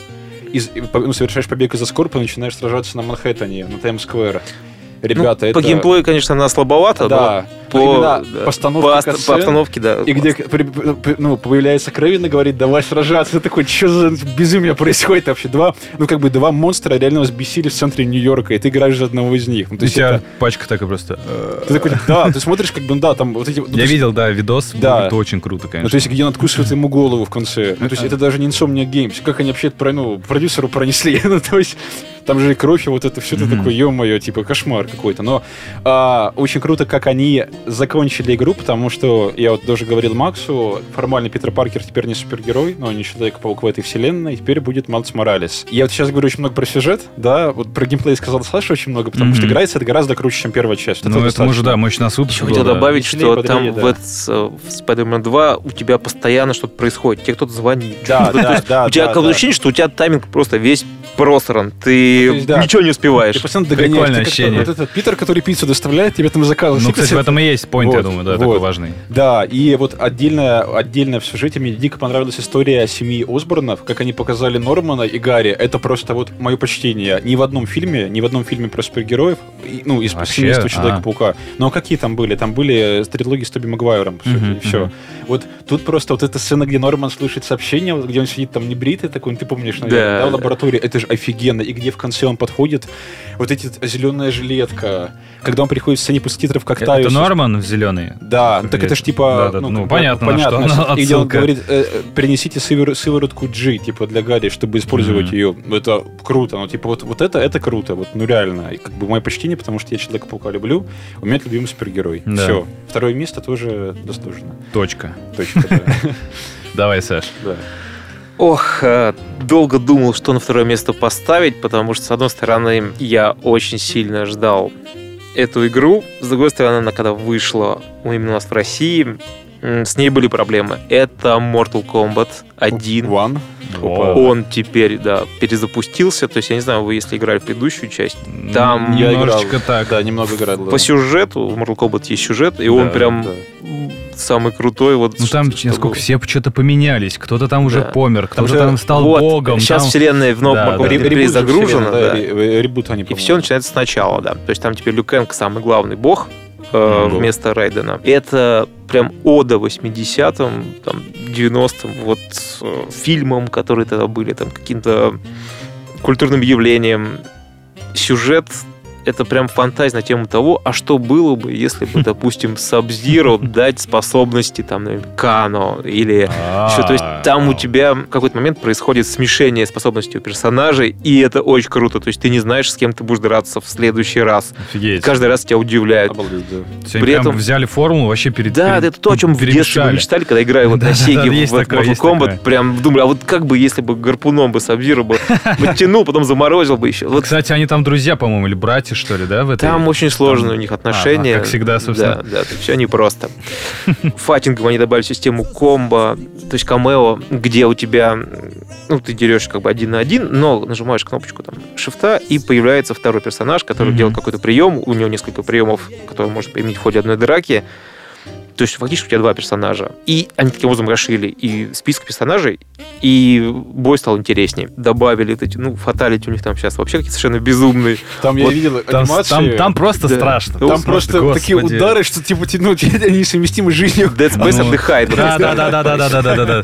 из, ну, совершаешь побег из Аскорпа и начинаешь сражаться на Манхэттене, на Таймс-сквер. Ребята, Ну, это... По геймплею, конечно, она слабовата, Да, но по, да, постановке по, катсцен, по обстановке, да. И где при- при- ну, появляется Крэвин и говорит, давай сражаться. Ты <laughs> такой, что за безумие происходит вообще? Два, ну как бы два монстра реально взбесили в центре Нью-Йорка, и ты играешь за одного из них. Ну, то есть это- пачка такая просто... Ты такой, да, ты смотришь, как бы, да, там вот эти... ну, Я видел, да, видос, Да. это очень круто, Ну, конечно. то есть, где он откусывает ему голову в конце. Ну, то есть, <laughs> это даже не Insomnia Games. Как они вообще это про, ну, продюсеру пронесли? <laughs> ну, то есть, там же и кровь, и вот это все, ты Мгм. такой, ё-моё, типа, кошмар какой-то. Но а, очень круто, как они закончили игру, потому что, я вот даже говорил Максу, формально Питер Паркер теперь не супергерой, но не Человек-паук в этой вселенной, теперь будет Майлз Моралес. Я вот сейчас говорю очень много про сюжет, да, вот про геймплей сказал Саша очень много, потому что Мгм. играется это гораздо круче, чем первая часть. Ну, это может, да, мощь нас Еще хотел добавить, что там да. в, этот, в Spider-Man 2 у тебя постоянно что-то происходит. Тебе кто-то звонит. Да, <laughs> да, да, У тебя ощущение, что у тебя тайминг просто весь просран. Ты Ну, то есть, да. ничего не успеваешь. Ты постоянно догоняешь. Прикольное Ты ощущение. Вот этот Питер, который пиццу доставляет, тебе там заказывает. Ну, кстати, в этом и есть я Вот, думаю, да, вот. такой важный. Да, и вот отдельно, отдельно в сюжете мне дико понравилась история семьи Осборнов, как они показали Нормана и Гарри. Это просто вот мое почтение. Ни в одном фильме, ни в одном фильме про супергероев, и- ну, из семейства. Человека-паука. Но какие там были? Там были трилогии с Тоби Магуайром, по сути, Мгм, и все. мгм. Вот тут просто вот эта сцена, где Норман слышит сообщение, где он сидит там небритый такой, ну, ты помнишь, наверное, Да, да, в лаборатории, это же офигенно. И где в конце он подходит, вот эти зеленая жилетка, когда он приходит в сцене после титров как Это. Норман в зеленый? Да, ну, так это же типа... Да, да, ну, бы понятно, на что она И где он говорит, э, принесите сывор- сыворотку G, типа, для Гарри, чтобы использовать Мгм. ее. Это круто. Ну, типа, вот, вот это, это круто. Вот, ну, реально. И, как бы, мое почтение, потому что я Человека-паука люблю. У меня это любимый супергерой. Да. Все. Второе место тоже заслуженно. Точка. Точно, да. <laughs> Давай, Саш. Да. Ох, э, долго думал, что на второе место поставить, потому что, с одной стороны, я очень сильно ждал эту игру. С другой стороны, она когда вышла именно у нас в России, с ней были проблемы. Это Mortal Kombat 1. One. О. Он теперь, да, перезапустился. То есть, я не знаю, вы если играли в предыдущую часть, Там Я играл. немножечко так. Да, немного играл. да. по сюжету, в Mortal Kombat есть сюжет, и он Да, прям да. самый крутой. Вот, Ну там, что- насколько все что-то поменялись. Кто-то там уже Да. помер, кто-то там стал вот, богом. Сейчас там- вселенная в новом Да, Mortal да. Kombat перезагружена, да. ре- ребут они, И все начинается сначала, да. То есть там теперь Люкенг самый главный бог, э, вместо Райдена. Это прям ода 80-м, там, 90-м, вот э, фильмам, которые тогда были, там, каким-то культурным явлением. Сюжет это прям фантазия на тему того, а что было бы, если бы, <laughs> допустим, Сабзиру дать способности, там, например, Кано или еще, то есть там у тебя в какой-то момент происходит смешение способностей у персонажей, и это очень круто. То есть ты не знаешь, с кем ты будешь драться в следующий раз. Офигеть. Каждый раз тебя. Обалдеть, да. Они при этом- взяли формулу вообще перед Да, перед- это то, о чем в детстве мы мечтали, когда играю вот на Сеге в Mortal Kombat. Прям думали, а вот как бы, если бы гарпуном бы Сабзиру бы <laughs> подтянул, потом заморозил бы еще. Вот Кстати, они там друзья, по-моему, или братья, что ли, да, в этой? Там очень сложные там- у них А, отношения. как всегда, собственно. Да, да, все непросто. <laughs> Файтингом они добавили систему комбо, то есть камео, где у тебя, ну, ты дерешь как бы один на один, но нажимаешь кнопочку там шифта, и появляется второй персонаж, который Мгм. делает какой-то прием, у него несколько приемов, которые он может применить в ходе одной драки. То есть фактически у тебя два персонажа. И они таким образом расширили и список персонажей, и бой стал интереснее. Добавили вот эти, ну, фаталити у них там сейчас вообще какие-то совершенно безумные. Там я Вот видел Там, анимации. там, там просто Да. страшно. там Господи, просто такие удары, что типа ну, <laughs> они несовместимы с жизнью. Dead Space Ну, отдыхает. Да, да, да, да, да, да, да, да, да,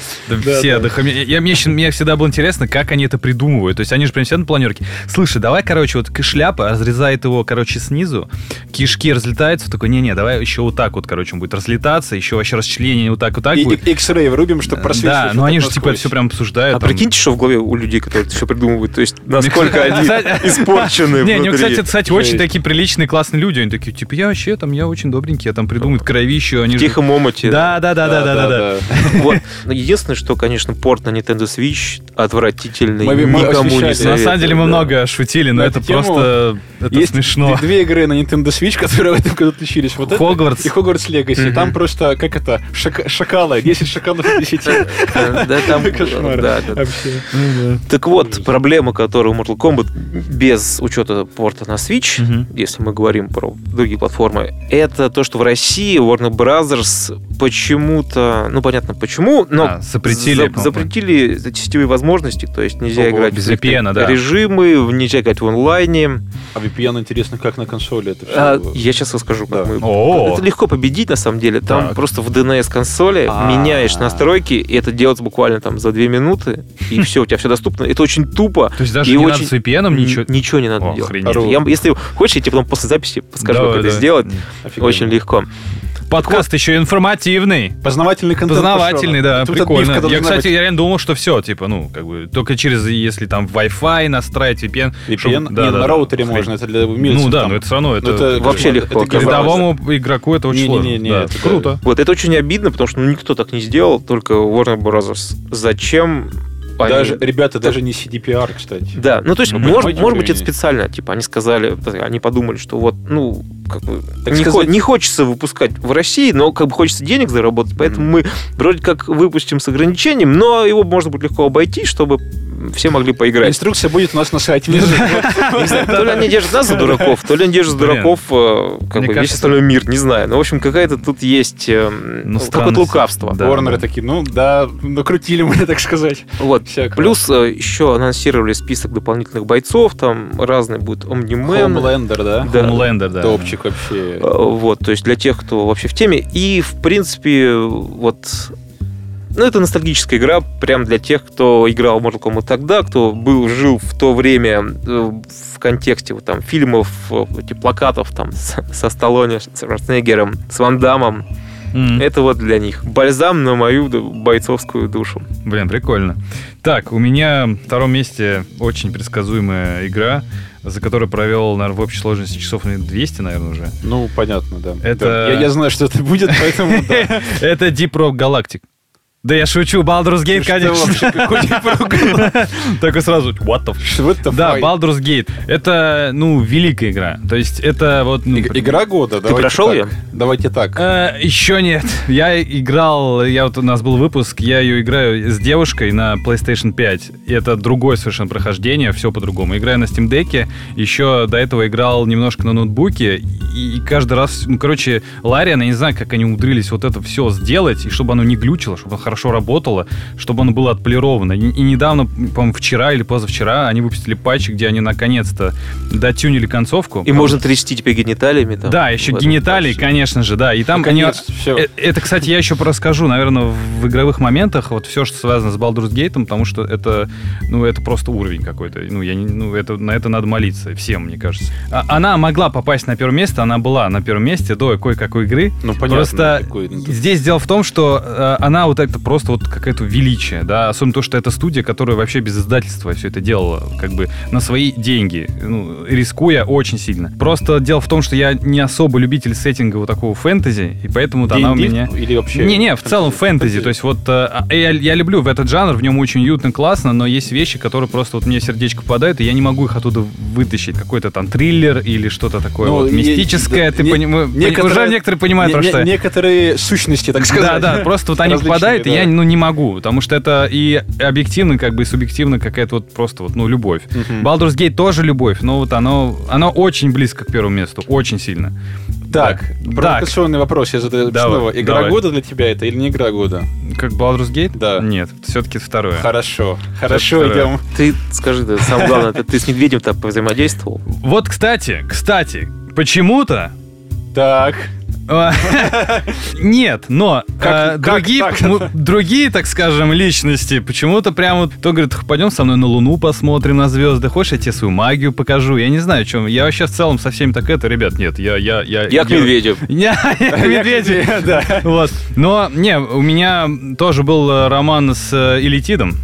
Все да. отдыхами. Я, мне, мне всегда было интересно, как они это придумывают. То есть они же прям сидят на планерке. Слушай, давай, короче, вот шляпа разрезает его, короче, снизу, кишки разлетаются, такой, не-не, давай еще вот так вот, короче, он будет разлетаться, еще вообще расчленение вот так, вот так И будет. и X-Ray врубим, чтобы просвечивать. Да, вот но они же типа все прям обсуждают. А там. прикиньте, что в голове у людей, которые это все придумывают, то есть <laughs> насколько они <laughs> испорчены Не, не, внутри. кстати, кстати, очень такие приличные, классные люди. Они такие, типа, я вообще там, я очень добренький, я там придумают кровищу. Они в тихом омуте. Да, да, да, да, да, да, да. Вот. Единственное, что, конечно, порт на Nintendo Switch отвратительный, никому не На самом деле мы да. много шутили, но это просто смешно. две игры на Nintendo Switch, <laughs> которые в этом году отличились. Вот это Хогвартс. и Хогвартс Легаси. Мгм. Там просто, как это, шака- шакалы, 10 шакалов из 10. Да, да, там, Кошмар. да, да. Вообще. Так вот, проблема, которая у Mortal Kombat без учета порта на Switch, если мы говорим про другие платформы, это то, что в России Warner Brothers почему-то, ну понятно почему, но А, запретили, за- запретили сетевые возможности, то есть нельзя Ого, играть без VPN, да. режимы, нельзя играть в онлайне. А VPN интересно, как на консоли это А, все. я сейчас расскажу, как Да. мы. Это легко победить на самом деле. Там Так. просто в DNS консоли А. меняешь настройки, и это делается буквально там за две минуты, и <laughs> все, у тебя все доступно. Это очень тупо. То есть даже И не очень- надо с VPN ничего... Ничего не надо делать. Я- если хочешь, я тебе потом после записи подскажу, как это сделать. Очень легко. Подкаст еще информативный. Познавательный контент Познавательный, пошел. да, Тут прикольно. Я, кстати, быть. я реально думал, что все, типа, ну, как бы, только через, если там Wi-Fi настраивать VPN. VPN? Не, да, да, на роутере можно, это для умельцев. Ну да, там. но это все равно, это, Ну, это Вообще легко, Это рядовому игроку это очень сложно. Не-не-не, Да, это это круто. Вот это очень обидно, потому что ну, никто так не сделал, только Warner Bros. Зачем они- Даже, ребята, даже не CDPR, кстати. Да, ну то есть, Ну, может, может быть, это специально, типа, они сказали, они подумали, что вот, ну, как бы, Так не, сказать- хо- не хочется выпускать в России, но как бы хочется денег заработать, поэтому мы вроде как выпустим с ограничением, но его можно будет легко обойти, чтобы все могли поиграть. Инструкция будет у нас на сайте. <laughs> знаю, То ли они держат нас за дураков, то ли они держат за дураков э, как бы весь остальной мир, не знаю. Но, в общем, какая-то тут есть э, Ну, ну, какое-то лукавство. Warner такие, ну да, накрутили <laughs> мы, так сказать. Вот. Плюс э, еще анонсировали список дополнительных бойцов, там разные будут Омнимен. Homelander, да? Да. Homelander, да. Топчик вообще. Вот, то есть для тех, кто вообще в теме. И, в принципе, вот... Ну, это ностальгическая игра прям для тех, кто играл в Mortal Kombat тогда, кто был, жил в то время э, в контексте вот, там, фильмов, э, этих плакатов там, с- со Сталлоне, с Шварценеггером, с Ван Дамом. М. Это вот для них. Бальзам на мою бойцовскую душу. Блин, прикольно. Так, у меня в втором месте очень предсказуемая игра, за которую провел, наверное, в общей сложности часов наверное, 200, наверное, уже. Ну, понятно, да. Это- Да. Я, я знаю, что это будет, поэтому да. <laughs> Это Deep Rock Galactic. Да я шучу, Baldur's Gate, конечно. Такой <laughs> сразу, what the f- Что это Да? Baldur's Gate. Это, ну, великая игра. То есть это вот... ну, Иг- Игра года, давайте прошел её? Давайте так. Э, еще нет. Я играл, я вот у нас был выпуск, я ее играю с девушкой на PlayStation 5. И это другое совершенно прохождение, все по-другому. Играю на Steam Deck, еще до этого играл немножко на ноутбуке, и, каждый раз, ну, короче, Лариан, я не знаю, как они умудрились вот это все сделать, и чтобы оно не глючило, чтобы оно хорошо работало, чтобы оно было отполировано. И, и недавно, по-моему, вчера или позавчера они выпустили патч, где они наконец-то дотюнили концовку. И можно трясти теперь гениталиями. Там, да, еще гениталии, патче. конечно же, да. И там Наконец, они... все. Э, Это, кстати, я еще расскажу, наверное, в игровых моментах, вот все, что связано с Baldur's Gate, потому что это, ну, это просто уровень какой-то. Ну, я не, ну, это, на это надо молиться всем, мне кажется. А- Она могла попасть на первое место, она была на первом месте до кое-какой игры. Ну, понятно. Просто здесь дело в том, что э, она вот это просто вот какое-то величие, да, особенно то, что это студия, которая вообще без издательства все это делала, как бы на свои деньги, ну, рискуя очень сильно. Просто дело в том, что я не особо любитель сеттинга вот такого фэнтези, и поэтому вот она у меня... Или вообще... Не-не, в целом фэнтези. То есть вот э, а, я, я люблю в этот жанр, в нем очень уютно, классно, но есть вещи, которые просто вот мне сердечко попадают, и я не могу их оттуда вытащить. Какой-то там триллер или что-то такое Ну, вот мистическое. да, ты не- пони- мы- некоторые- Уже некоторые понимают, про Не- что не- Некоторые сущности, так сказать. Да, да, просто вот они попадают, да. я ну, не могу, потому что это и объективно, как бы и субъективно какая-то вот просто вот, ну, любовь. Мгм. Baldur's Gate тоже любовь, но вот оно, оно очень близко к первому месту, очень сильно. Так, Так. провокационный вопрос я задаю Давай, снова. Игра давай. года для тебя это или не игра года? Как Baldur's Gate? Да. Нет, все-таки второе. Хорошо, хорошо, второе. идем. Ты скажи, да, самое главное, ты, ты с медведем-то взаимодействовал? Вот, кстати, кстати, почему-то Так, <laughs> Нет, но Как- э, как другие, так? ну, другие, так скажем, личности почему-то прям вот кто говорит, пойдем со мной на Луну посмотрим на звезды, хочешь, я тебе свою магию покажу, я не знаю, чем. Я вообще в целом со всеми так это, ребят, нет, я я я. Я к медведю. <laughs> Я я к <laughs> медведю. да. Вот. Но, не, у меня тоже был э, роман с э, Элитидом.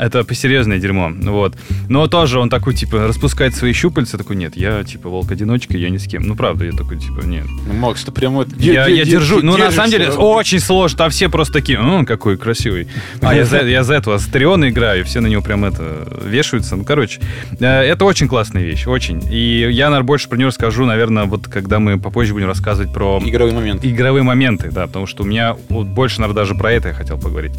Это посерьезное дерьмо, вот. Но тоже он такой, типа, распускает свои щупальца, такой, нет, я, типа, волк-одиночка, я ни с кем. Ну, правда, я такой, типа, нет. Ну, Макс, ты прям вот... Я, я де- держу. де- Ну, на самом деле, очень сложно. Там все просто такие, «М, какой красивый. А я за, я за этого Астриона играю, и все на него прям это вешаются. Ну, короче, э, это очень классная вещь, очень. И я, наверное, больше про нее расскажу, наверное, вот когда мы попозже будем рассказывать про Игровой момент. игровые моменты, да, потому что у меня вот больше, наверное, даже про это я хотел поговорить.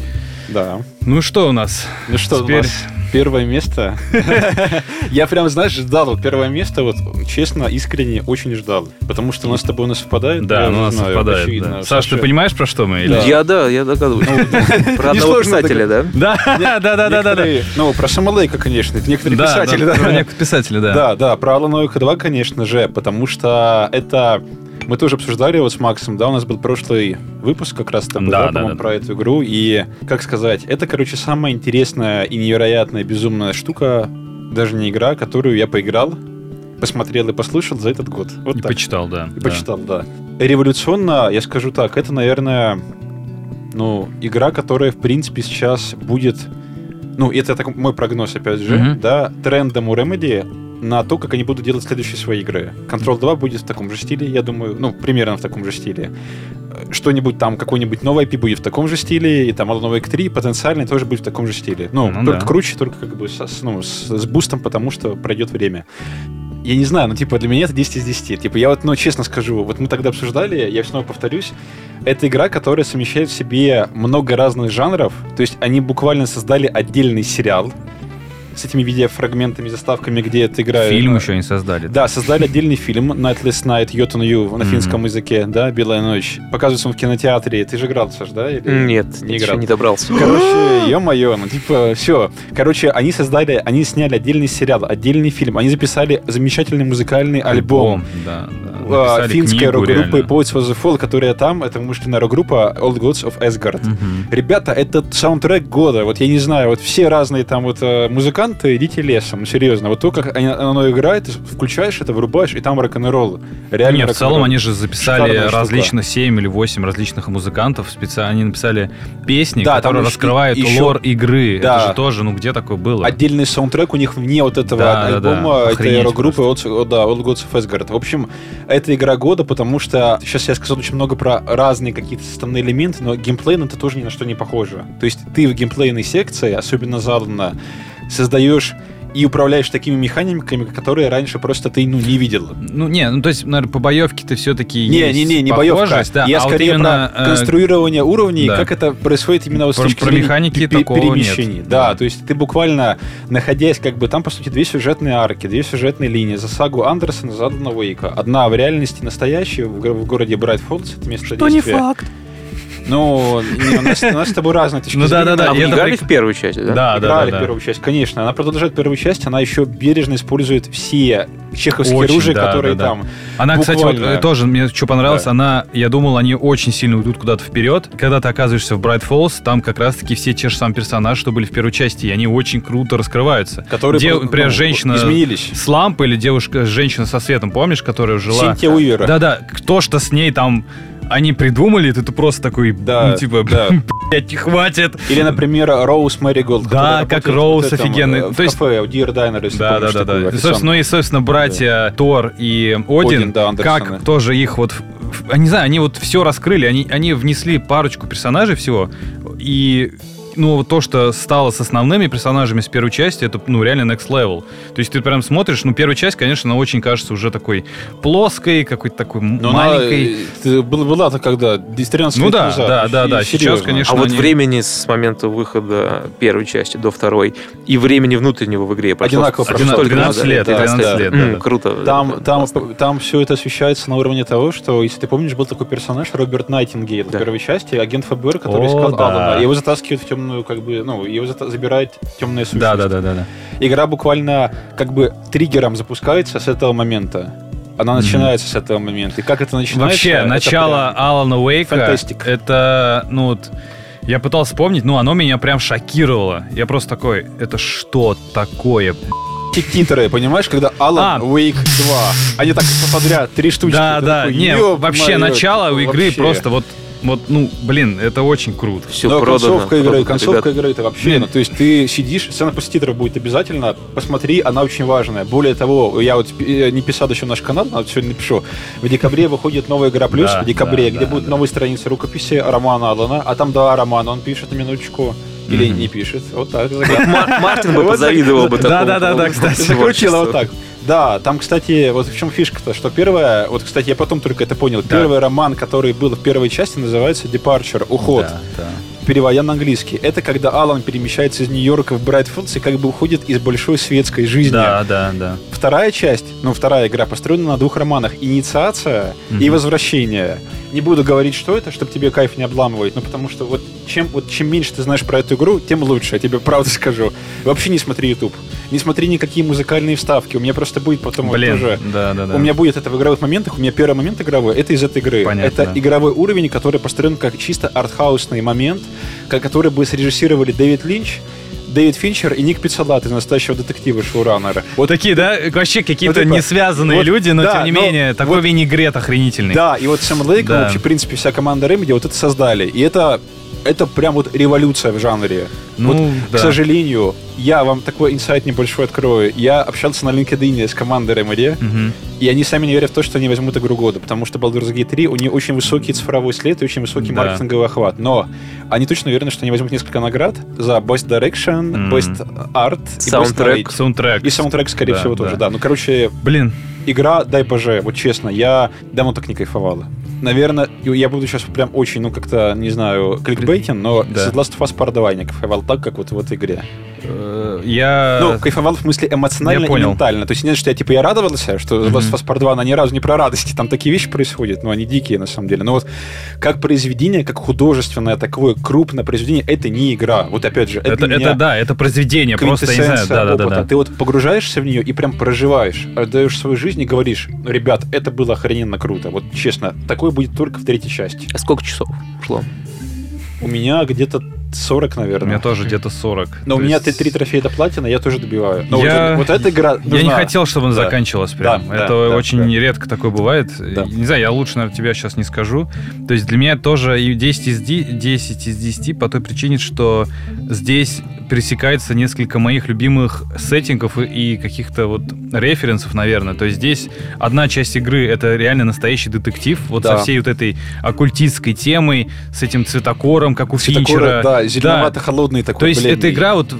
Да. Ну, что у нас? Ну что, Теперь- у нас первое место. <laughs> Я прям, знаешь, ждал вот первое место, вот честно, искренне очень ждал. Потому что у нас с тобой у нас совпадает. Да, ну, у уже нас совпадает. Саш, ты понимаешь, про что мы? Я, да, я догадываюсь. <laughs> Про одного писателя, да? Да, <laughs> да, да, да, да. Некоторые- Ну, про Самолейка, конечно. Это некоторые писатели, да, про некоторых писателей, да. Да, да, про Алана Уэйка 2, конечно же, потому что это... Мы тоже обсуждали вот с Максом, да, у нас был прошлый выпуск как раз там, Да, да, да, да. про эту игру, и, как сказать, это, короче, самая интересная и невероятная, безумная штука, даже не игра, которую я поиграл, посмотрел и послушал за этот год. Вот И так. почитал, да. И да. почитал, да. Революционно, я скажу так, это, наверное, ну, игра, которая, в принципе, сейчас будет... Ну, это так, мой прогноз, опять же, Мгм. да, трендом у Remedy на то, как они будут делать следующие свои игры. Control 2 будет в таком же стиле, я думаю, ну, примерно в таком же стиле. Э, Что-нибудь там, какой-нибудь новый IP будет в таком же стиле, и там Alan Wake 3 потенциально тоже будет в таком же стиле. Ну, Ну только да. круче, только как бы с, ну, с, с бустом, потому что пройдет время. Я не знаю, ну, типа, для меня это 10 из 10. Типа, я вот, ну, честно скажу, вот мы тогда обсуждали, я снова повторюсь, это игра, которая совмещает в себе много разных жанров, то есть они буквально создали отдельный сериал с этими видеофрагментами, заставками, где это играют. Фильм еще не создали. Да, создали отдельный фильм Nightless Night, Yot on You на финском языке, да, Белая ночь. Показывается он в кинотеатре. Ты же играл, Саш, да? или- Нет, не еще играл. не добрался. Короче, ё-моё, ну типа, все. Короче, они создали, они сняли отдельный сериал, отдельный фильм. Они записали замечательный музыкальный альбом. Да, да. А, Написали Финская рок-группа. Poets for the Fall, которая там, это вымышленная рок-группа Old Gods of Asgard. Мгм. Ребята, это саундтрек года. Вот я не знаю, вот все разные там вот э, музыканты, идите лесом, ну серьезно. Вот то, как оно играет, ты включаешь это, вырубаешь, и там рок-н-ролл. Реально Нет, в целом они же записали различно 7 или 8 различных музыкантов. Специально они написали песни, Да, которые раскрывают еще- лор игры. Да. Это же тоже, ну где такое было? Отдельный саундтрек у них вне вот этого Да, да, альбома да. этой Охренеть рок-группы Old, о, да, Old Gods of Asgard. В общем, это игра года, потому что сейчас я сказал очень много про разные какие-то составные элементы, но геймплейно это тоже ни на что не похоже. То есть ты в геймплейной секции, особенно задано, создаешь и управляешь такими механиками, которые раньше просто ты ну, не видел. Ну, не, ну то есть, наверное, по боевке ты все-таки Не-не-не, не боевка. да, Я а вот скорее именно, про э, конструирование уровней, да. как это происходит именно вот с Про- точки про зрения механики пе- такого перемещений. нет. Да, Да. то есть ты буквально, находясь как бы там, по сути, две сюжетные арки, две сюжетные линии за сагу Андерсона, за Алана Уэйка. Одна в реальности настоящая, в, в городе Брайт Фоллс, это место действия. факт. Ну, не, у, нас, у нас с тобой разные точки Ну да, зрения. да, да, А вы и это играли в первую часть, да? Да, да, Играли да, в да. первую часть, конечно. Она продолжает первую часть, она еще бережно использует все чеховские Очень, оружия, да, которые да, да. там. Она, кстати, вот, Буквально. э, тоже мне что понравилось, Да. она, я думал, они очень сильно уйдут куда-то вперед. Когда ты оказываешься в Bright Falls, там как раз-таки все те же самые персонажи, что были в первой части, и они очень круто раскрываются. Которые, Де- ну, например, женщина изменились. с лампой или девушка, женщина со светом, помнишь, которая жила... Синтия Уивера. Да-да, кто что с ней там они придумали, ты, ты просто такой, Да, ну, типа, да. <laughs> блядь, хватит. Или, например, Роуз Мэриголд. Да, которая как Роуз этом, офигенный. э, В То есть- кафе Dear Diner, если Да, да, помнишь да, да. И, собственно, ну и, собственно, братья Тор и Один, Один, да, Андерсоны. как тоже их вот, в- не знаю, они вот все раскрыли, они, они внесли парочку персонажей всего, и ну, вот то, что стало с основными персонажами с первой части, это, ну, реально next level. То есть ты прям смотришь, ну, первая часть, конечно, она очень кажется уже такой плоской, какой-то такой Но она, маленькой. э, ты- была- Была-то когда? 13 Ну да, назад. да, да, да. Сейчас, серьезно. конечно, А вот они- времени с момента выхода первой части до второй и времени внутреннего в игре прошло Одинаково столько прошло. много, 12 да? лет, Да, 12 да. лет, да, да. Круто. Там, там, там все это освещается на уровне того, что, если ты помнишь, был такой персонаж Роберт Найтингейл Да. в первой части, агент ФБР, который О, искал да. Алана. Его затаскивают в темную, как бы, ну, его забирает темная сущность. Да, да, да, да, да. Игра буквально как бы триггером запускается с этого момента. Она начинается с этого момента. И как это начинается? Вообще, это начало прям- Алана Уэйка, фантастик. это, ну вот, я пытался вспомнить, ну, оно меня прям шокировало. Я просто такой, это что такое? Титры, понимаешь, когда Alan А. Wake 2. Они так подряд, три штучки. да, да, такой, не, «Ёб вообще, моё, начало у игры вообще». просто вот, вот, ну, блин, это очень круто. Все Но продано. концовка игры, продано, концовка ребят. игры это вообще, Блин. ну, то есть ты сидишь, сцена после титров будет обязательно, посмотри, она очень важная. Более того, я вот э, не писал еще наш канал, но вот сегодня напишу. В декабре выходит новая игра плюс, Да, в декабре, да, где да, будут да. новые страницы рукописи романа Алана, а там два романа он пишет на минуточку. Или Мгм. не пишет. Вот так. Ма- Мартин бы позавидовал бы Да, да, да, да, кстати. Закрутила вот так. Да, там, кстати, вот в чем фишка-то, что первое, вот, кстати, я потом только это понял, Да. первый роман, который был в первой части, называется Departure, уход, Да, да. переводя на английский. Это когда Алан перемещается из Нью-Йорка в Брайтфилдс и как бы уходит из большой светской жизни. Да, да, да. Вторая часть, ну, вторая игра построена на двух романах. Инициация и Мгм. возвращение. Не буду говорить, что это, чтобы тебе кайф не обламывать, но потому что вот чем, вот чем меньше ты знаешь про эту игру, тем лучше, я тебе правда <laughs> скажу. Вообще не смотри YouTube. Не смотри никакие музыкальные вставки. У меня просто будет потом вот Блин, тоже... да, да, да. У меня будет это в игровых моментах. У меня первый момент игровой это из этой игры. Понятно. Это игровой уровень, который построен как чисто артхаусный момент, который бы срежиссировали Дэвид Линч, Дэвид Финчер и Ник Пиццалат из настоящего детектива шоураннера. Вот такие, да, вообще какие-то Ну, типа, не связанные вот, люди, но да, тем не но менее, такой вот- винегрет охренительный. Да, и вот Сэм Лейк, Да. вообще, в принципе, вся команда Remedy вот это создали. И это, это прям вот революция в жанре. Ну, Вот, да. К сожалению, я вам такой инсайт небольшой открою. Я общался на LinkedIn с командой Remedy, Мгм. и они сами не верят в то, что они возьмут игру года, потому что Baldur's Gate 3, у нее очень высокий цифровой след и очень высокий Да. маркетинговый охват. Но они точно уверены, что они возьмут несколько наград за Best Direction, Мгм. Best Art и Best Саундтрек. Narrate. Саундтрек. И саундтрек, скорее Да, всего, тоже, да. да. Ну, короче, Блин, игра, дай боже, вот честно, я давно так не кайфовала. Наверное, я буду сейчас прям очень, ну, как-то, не знаю, кликбейтин, но Да. The Last of Us Part 2 я не кайфовал так, как вот в этой игре. э, я... Ну, кайфовал в смысле эмоционально я и понял. ментально. То есть не что я, типа, я радовался, что The Last of Us Part 2, она ни разу не про радости. Там такие вещи происходят, но они дикие, на самом деле. Но вот как произведение, как художественное такое крупное произведение, это не игра. Вот опять же, это, это, это да, это произведение, просто, не знаю, да, да, да, да. Ты вот погружаешься в нее и прям проживаешь, отдаешь свою жизнь и говоришь, ну, ребят, это было охрененно круто. Вот честно, такое будет только в третьей части. А сколько часов ушло? У меня где-то 40, У наверное. меня тоже где-то 40. Но у То меня есть три трофея до платина, я тоже добиваю. Но Я- вот, вот эта игра Я не нужна. хотел, чтобы она Да. заканчивалась прям. Да, это да, очень да. редко такое бывает. Да. Не знаю, я лучше, наверное, тебя сейчас не скажу. То есть для меня тоже и 10 из 10, 10 из 10 по той причине, что здесь пересекается несколько моих любимых сеттингов и, и каких-то вот референсов, наверное. То есть здесь одна часть игры — это реально настоящий детектив, вот Да. со всей вот этой оккультистской темой, с этим цветокором, как у Финчера. да, зеленовато-холодный такой. То есть бледный. эта игра вот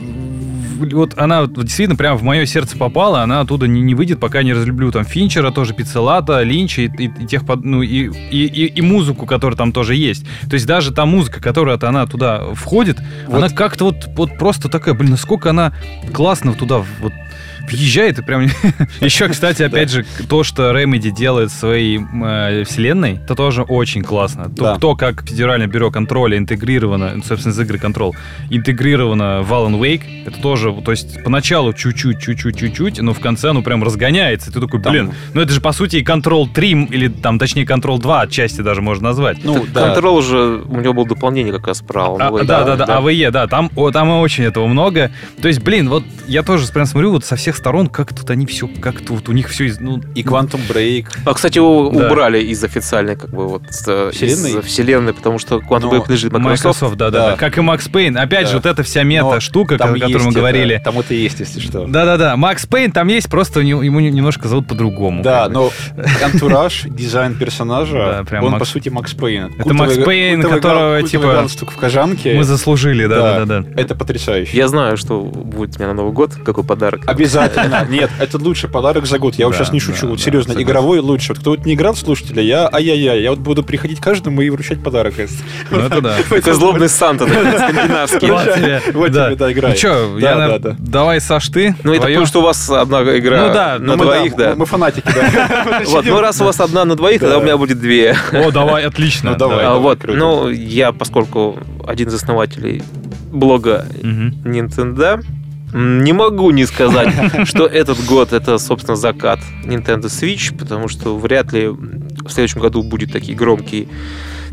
вот она вот действительно прямо в мое сердце попала, она оттуда не, не выйдет, пока не разлюблю там Финчера, тоже Пиццелата, Линча и, и- и тех, под- ну и, и, и- и музыку, которая там тоже есть. То есть даже та музыка, которая от она туда входит, Вот. она как-то вот, вот просто такая, блин, насколько она классно туда вот въезжает и прям... <laughs> Еще, кстати, опять же, то, что Remedy делает в своей э, вселенной, это тоже очень классно. То, Да. как Федеральное бюро контроля интегрировано, ну, собственно, из игры Control, интегрировано в Alan Wake, это тоже, то есть, поначалу чуть-чуть, чуть-чуть, чуть-чуть, но в конце оно прям разгоняется. И ты такой, блин, ну это же, по сути, и Control 3, или там, точнее, Control 2 отчасти даже можно назвать. Ну, да. Контрол же, у него было дополнение как раз про Alan А, Wake. да, да, да, да. АВЕ, да, там, о, там очень этого много. То есть, блин, вот я тоже прям смотрю вот со всех сторон, как тут они все, как тут у них все, из- ну, И Quantum Break. А, кстати, его Да. убрали из официальной, как бы, вот, э, Вселенной? из вселенной, потому что Quantum Но Break принадлежит Microsoft. Microsoft, да, да, Да. да, как и Макс Пейн. Опять же, Да. вот эта вся мета-штука, о которой мы это- говорили. Там это есть, если что. Да-да-да, Макс Пейн там есть, просто у него- ему немножко зовут по-другому. Да, но антураж, дизайн персонажа, он, по сути, Макс Пейн. Это Макс Пейн, которого, типа, галстук в кожанке. Мы заслужили, да-да-да. Это потрясающе. Я знаю, что будет у меня на Новый год, какой подарок. Обязательно. Нет, это лучший подарок за год. Я вот сейчас не шучу. Вот серьезно, игровой лучше. Вот кто вот не играл, слушатели, я ай-яй-яй. Я вот буду приходить каждому и вручать подарок. Ну это да. Такой злобный Санта, <laughs> скандинавский. Вот тебе, да. играй. Ну что, давай, Саш, ты. Ну, это потому, что у вас одна игра Ну да, на Мы, двоих, да. мы- фанатики, да. <laughs> Вот, ну раз у вас одна на двоих, тогда Да. у меня будет две. О, давай, отлично. <laughs> Ну, давай. да. А, Вот, ну, я, поскольку один из основателей блога. Nintendo, не могу не сказать, <laughs> что этот год это, собственно, закат Nintendo Switch, потому что вряд ли в следующем году будут такие громкие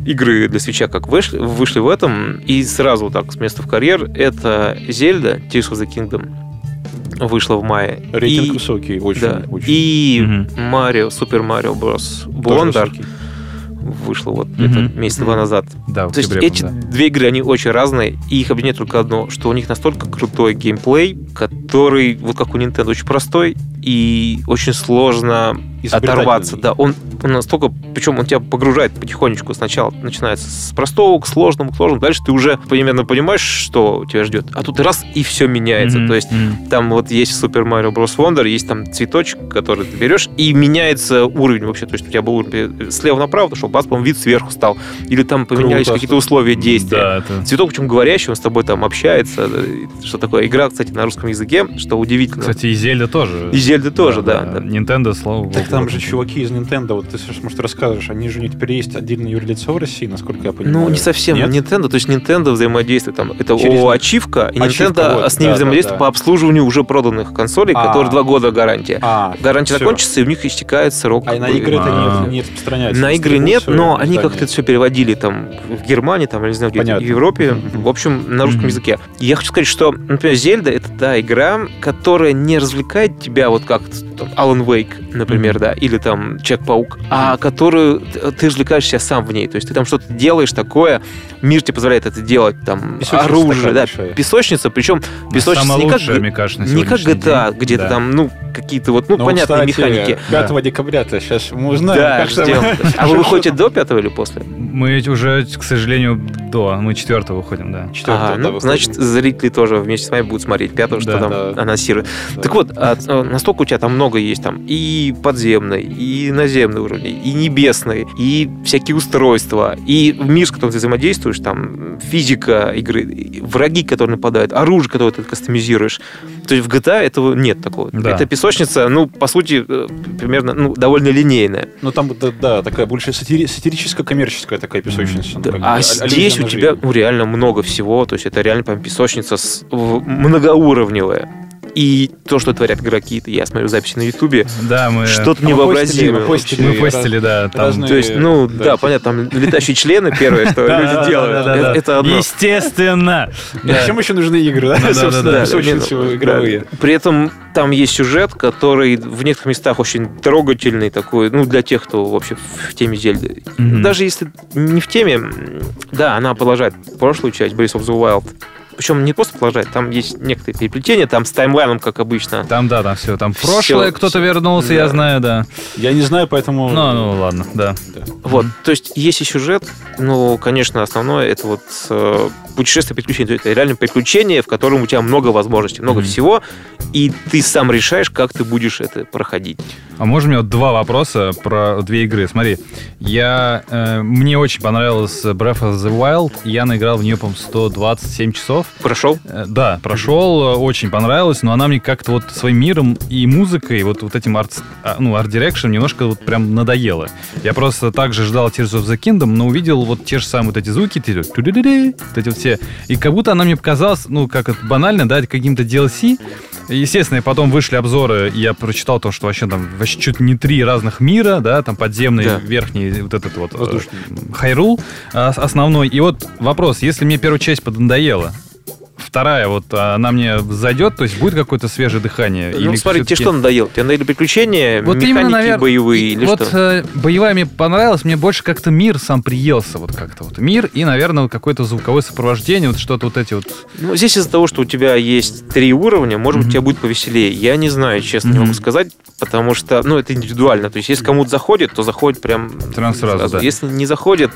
игры для свеча, как вышли, вышли в этом. И сразу так, с места в карьер, это Зельда Tears of the Kingdom вышла в мае. Рейтинг И- высокий, очень. да. очень. И. Марио, Супер Марио Брос Тоже Блондер высокий. Вышло вот Мгм. где-то месяца два назад. Да, То есть эти по-моему, две игры, они очень разные, и их объединяет только одно, что у них настолько крутой геймплей, который, вот как у Nintendo, очень простой и очень сложно. Оторваться. Да, он, он настолько, причем он тебя погружает потихонечку. Сначала начинается с простого к сложному, к сложному. Дальше ты уже примерно понимаешь, что тебя ждет. А тут раз и все да. меняется. Мгм, То есть мгм. там вот есть Super Mario Bros. Wonder, есть там цветочек, который ты берешь, и меняется уровень вообще. То есть у тебя был уровень слева направо, что по-моему, вид сверху стал. Или там поменялись Круто, какие-то что- условия действия. Да, это... Цветок, причем говорящий, он с тобой там общается. э, Что такое? Игра, кстати, на русском языке, что удивительно. Кстати, и Зельда тоже. И Зельда тоже, да. да. Nintendo, слава богу. Там же чуваки из Nintendo, вот ты, Саш, может, расскажешь, они же у них теперь есть отдельное юрлицо в России, насколько я понимаю. Ну, не совсем. Нет? Nintendo, то есть Nintendo взаимодействует там. Это Через- ООО Ачивка, и Ачивка, Nintendo вот, с ними да, взаимодействует да, да. по обслуживанию уже проданных консолей, А. которые два года гарантия. А, Гарантия всё. закончится, и у них истекает срок. А и на игры это А. не, не распространяется. На игры нет, но они как-то это все переводили там в Германии, там, я не знаю, где в Европе, в общем, на русском языке. Я хочу сказать, что, например, Зельда — это та игра, которая не развлекает тебя, вот как там, Alan Wake, например, Мгм. да, или там Человек-паук, а которую ты развлекаешься сам в ней. То есть ты там что-то делаешь такое, мир тебе позволяет это делать, там, Песочница оружие, да, большая. песочница, причем песочница Самое не как, лучшее, мне кажется, на не как GTA, день. где-то Да. там, ну, какие-то вот, ну, Ну, понятные кстати, механики. 5 декабря-то сейчас мы узнаем. Да, как ждем. А вы <laughs> выходите до пятого или после? Мы ведь уже, к сожалению, до. Мы четвертого выходим, да. Четвёртого, Ага, да, ну, значит, зрители тоже вместе с вами будут смотреть пятого, что Да, там да. анонсируют. Да. Так вот, а, а, настолько у тебя там много есть там и подземный, и наземный уровень, и небесный, и всякие устройства, и мир, с которым ты взаимодействуешь, там физика игры, враги, которые нападают, оружие, которое ты кастомизируешь. То есть в GTA этого нет такого. Да. Это песочница, ну, по сути, э, примерно, ну, довольно линейная. Ну, там, да, да, такая больше сатири- сатирическо-коммерческая такая песочница. ну, Да, бы, а здесь у тебя ну, реально много всего. То есть это реально прям песочница с, многоуровневая. И то, что творят игроки, я смотрю записи на Ютубе, Да, мы... что-то невообразимое. мы постили. Мы постили, да. Там... разные- То есть, ну, Да, да, понятно, там летающие члены первое, что <laughs> люди делают. Это- одно. Естественно. Зачем еще нужны игры, да? Ну, Собственно, игровые. При этом там есть сюжет, который в некоторых местах очень трогательный такой, ну, для тех, кто вообще в теме Зельды. Даже если не в теме, да, она продолжает прошлую часть Breath of the Wild. Причем не просто продолжает, там есть некоторые переплетения, там с таймлайном, как обычно. Там, да, там все. Там прошлое кто-то вернулся, Да. я знаю, да. Я не знаю, поэтому... Ну, ну, ладно, да. Да. Вот, то есть есть и сюжет, но, конечно, основное это вот э, путешествие есть это реально приключение, в котором у тебя много возможностей, много Мгм. всего, и ты сам решаешь, как ты будешь это проходить. А можно мне вот два вопроса про две игры? Смотри, я, э, мне очень понравилась Breath of the Wild. Я наиграл в нее, по-моему, 127 часов. Прошел? Э, Да, прошел, э, очень понравилось, но она мне как-то вот своим миром и музыкой, вот, вот этим арт, а, ну, art direction немножко вот прям надоело. Я просто также ждал Tears of the Kingdom, но увидел вот те же самые вот эти звуки, вот эти вот все. И как будто она мне показалась, ну, как это банально, да, каким-то DLC. Естественно, и потом вышли обзоры, и я прочитал то, что вообще там вообще чуть не три разных мира, да, там подземный, Да. верхний, вот этот вот э, Воздушный. Хайрул основной. И вот вопрос, если мне первая часть поднадоела, вторая вот а, она мне зайдет, то есть будет какое-то свежее дыхание? ну, Или смотри, тебе что надоело? Тебе надоели приключения, Вот механики именно, наверное, боевые или вот что? э, боевая мне понравилась, мне больше как-то мир сам приелся, вот как-то вот мир и, наверное, вот какое-то звуковое сопровождение, вот что-то вот эти вот. Ну, здесь из-за того, что у тебя есть три уровня, может быть, Мгм. тебе будет повеселее. Я не знаю, честно, не Мгм. могу сказать, потому что, ну, это индивидуально. То есть, если кому-то заходит, то заходит прям Прям сразу, да. Если не заходит,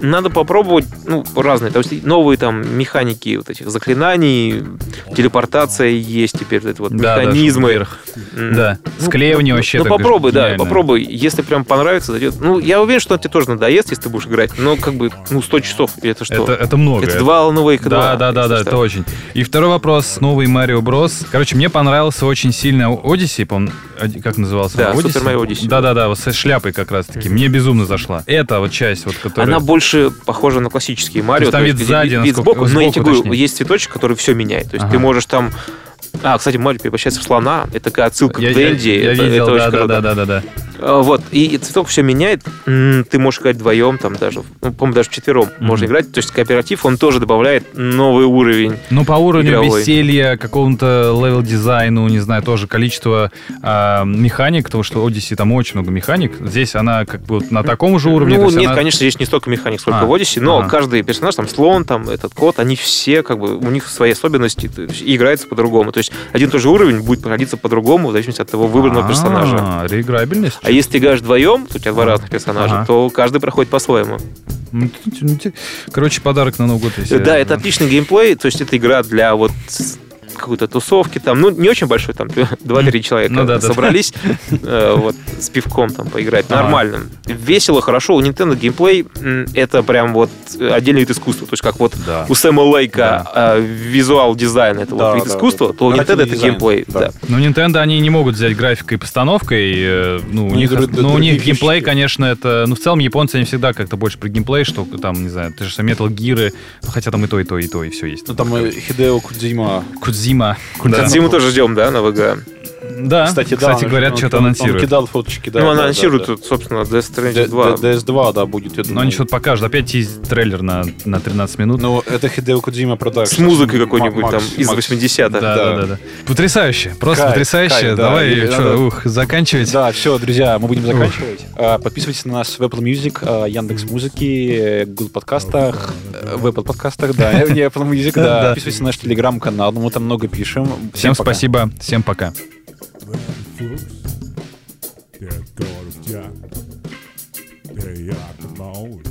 надо попробовать, ну, разные. То есть новые там механики вот этих заклинаний, телепортация есть теперь, вот вот Да, да, механизмы. М. Да, Ну, склеивание ну, вообще. Ну, попробуй, да, попробуй. Если прям понравится, зайдет. Ну, я уверен, что тебе тоже надоест, если ты будешь играть. Но как бы, ну, 100 часов, это что? Это, это много. Это два Alan Wake 2. Да, да, да, да, это очень. И второй вопрос. Новый Марио Брос. Короче, мне понравился очень сильно Одиссей, по как назывался? Да, Odyssey? Super Mario Odyssey. Да, да, да, вот со шляпой как раз-таки. Мне безумно зашла. Это вот часть, вот, которая... Она больше похожа на классические Марио. там вид сзади, вид сбоку, но я тебе говорю, есть цветочек, который все меняет. То есть Ага. ты можешь там... А, кстати, Марио превращается в слона. Это такая отсылка я, к я- Дэнди. я это, видел, это да, очень да, круто. да, да, да, да. А, Вот, и, цветок все меняет. Ты можешь играть вдвоем, там даже, ну, по-моему, даже вчетвером Мгм. можно играть. То есть кооператив, он тоже добавляет новый уровень. Ну, по уровню Игровой. веселья, какому-то level-дизайну, не знаю, тоже количество а, механик, потому что Odyssey там очень много механик. Здесь она как бы на таком же уровне. ну, нет, она- конечно, здесь не столько механик, сколько А, в Odyssey, но ага. каждый персонаж, там, слон, там, этот кот, они все, как бы, у них свои особенности, и играется по-другому. То есть один и тот же уровень будет проходиться по-другому, в зависимости от того выбранного персонажа. А, реиграбельность. А если ты играешь вдвоем, то у тебя два разных персонажа, Ага. то каждый проходит по-своему. Ну, т- Короче, подарок на Новый год. если- Да, это отличный геймплей, то есть это игра для вот какой-то тусовки, там, ну, не очень большой, там, <laughs> 2-3 человека Ну да, да, да. собрались, э, вот, с пивком там поиграть, нормально. Весело, хорошо, у Nintendo геймплей это прям вот отдельный вид искусства, то есть как вот Да. у Сэма Лейка э, визуал дизайн это Да, вот вид да, искусства, да. то у Nintendo это дизайн, геймплей, да. да. Ну, Nintendo, они не могут взять графикой и постановкой. э, Ну, у Ну, них, друг- ну, у них геймплей, конечно, это... Ну, в целом, японцы, они всегда как-то больше про геймплей, что там, не знаю, ты же Metal Gear, ну, хотя там и то, и то, и то, и все есть. Ну, там э, Хидео Кудзима. Кудзима. Да. Зиму тоже ждем, да, на ВГ. Да, Кстати, да. кстати он- говорят, он- что-то он- Он анонсируют. кидал фоточки, да. ну, да, она да, да. тут, собственно, Death Stranding 2. Д- DS2, да, будет, я думаю. Но они что-то покажут. Опять тиз трейлер на, на 13 минут. Ну, это Хидео Кудзима продакшн. С музыкой какой-нибудь там из Макс. 80-х. да, да, да, да. Потрясающе. Просто Кайф, потрясающе. кайф. Давай, что, надо- ух, заканчивать. Да, все, друзья, мы будем заканчивать. А, Подписывайтесь на нас в Apple Music, а, Яндекс Музыки, Google подкастах, в Apple подкастах, да, <laughs> не Apple Music, да. <laughs> Подписывайтесь на наш телеграм-канал, мы там много пишем. Всем спасибо. Всем пока. Folks, they're God of Jack. They are the moon.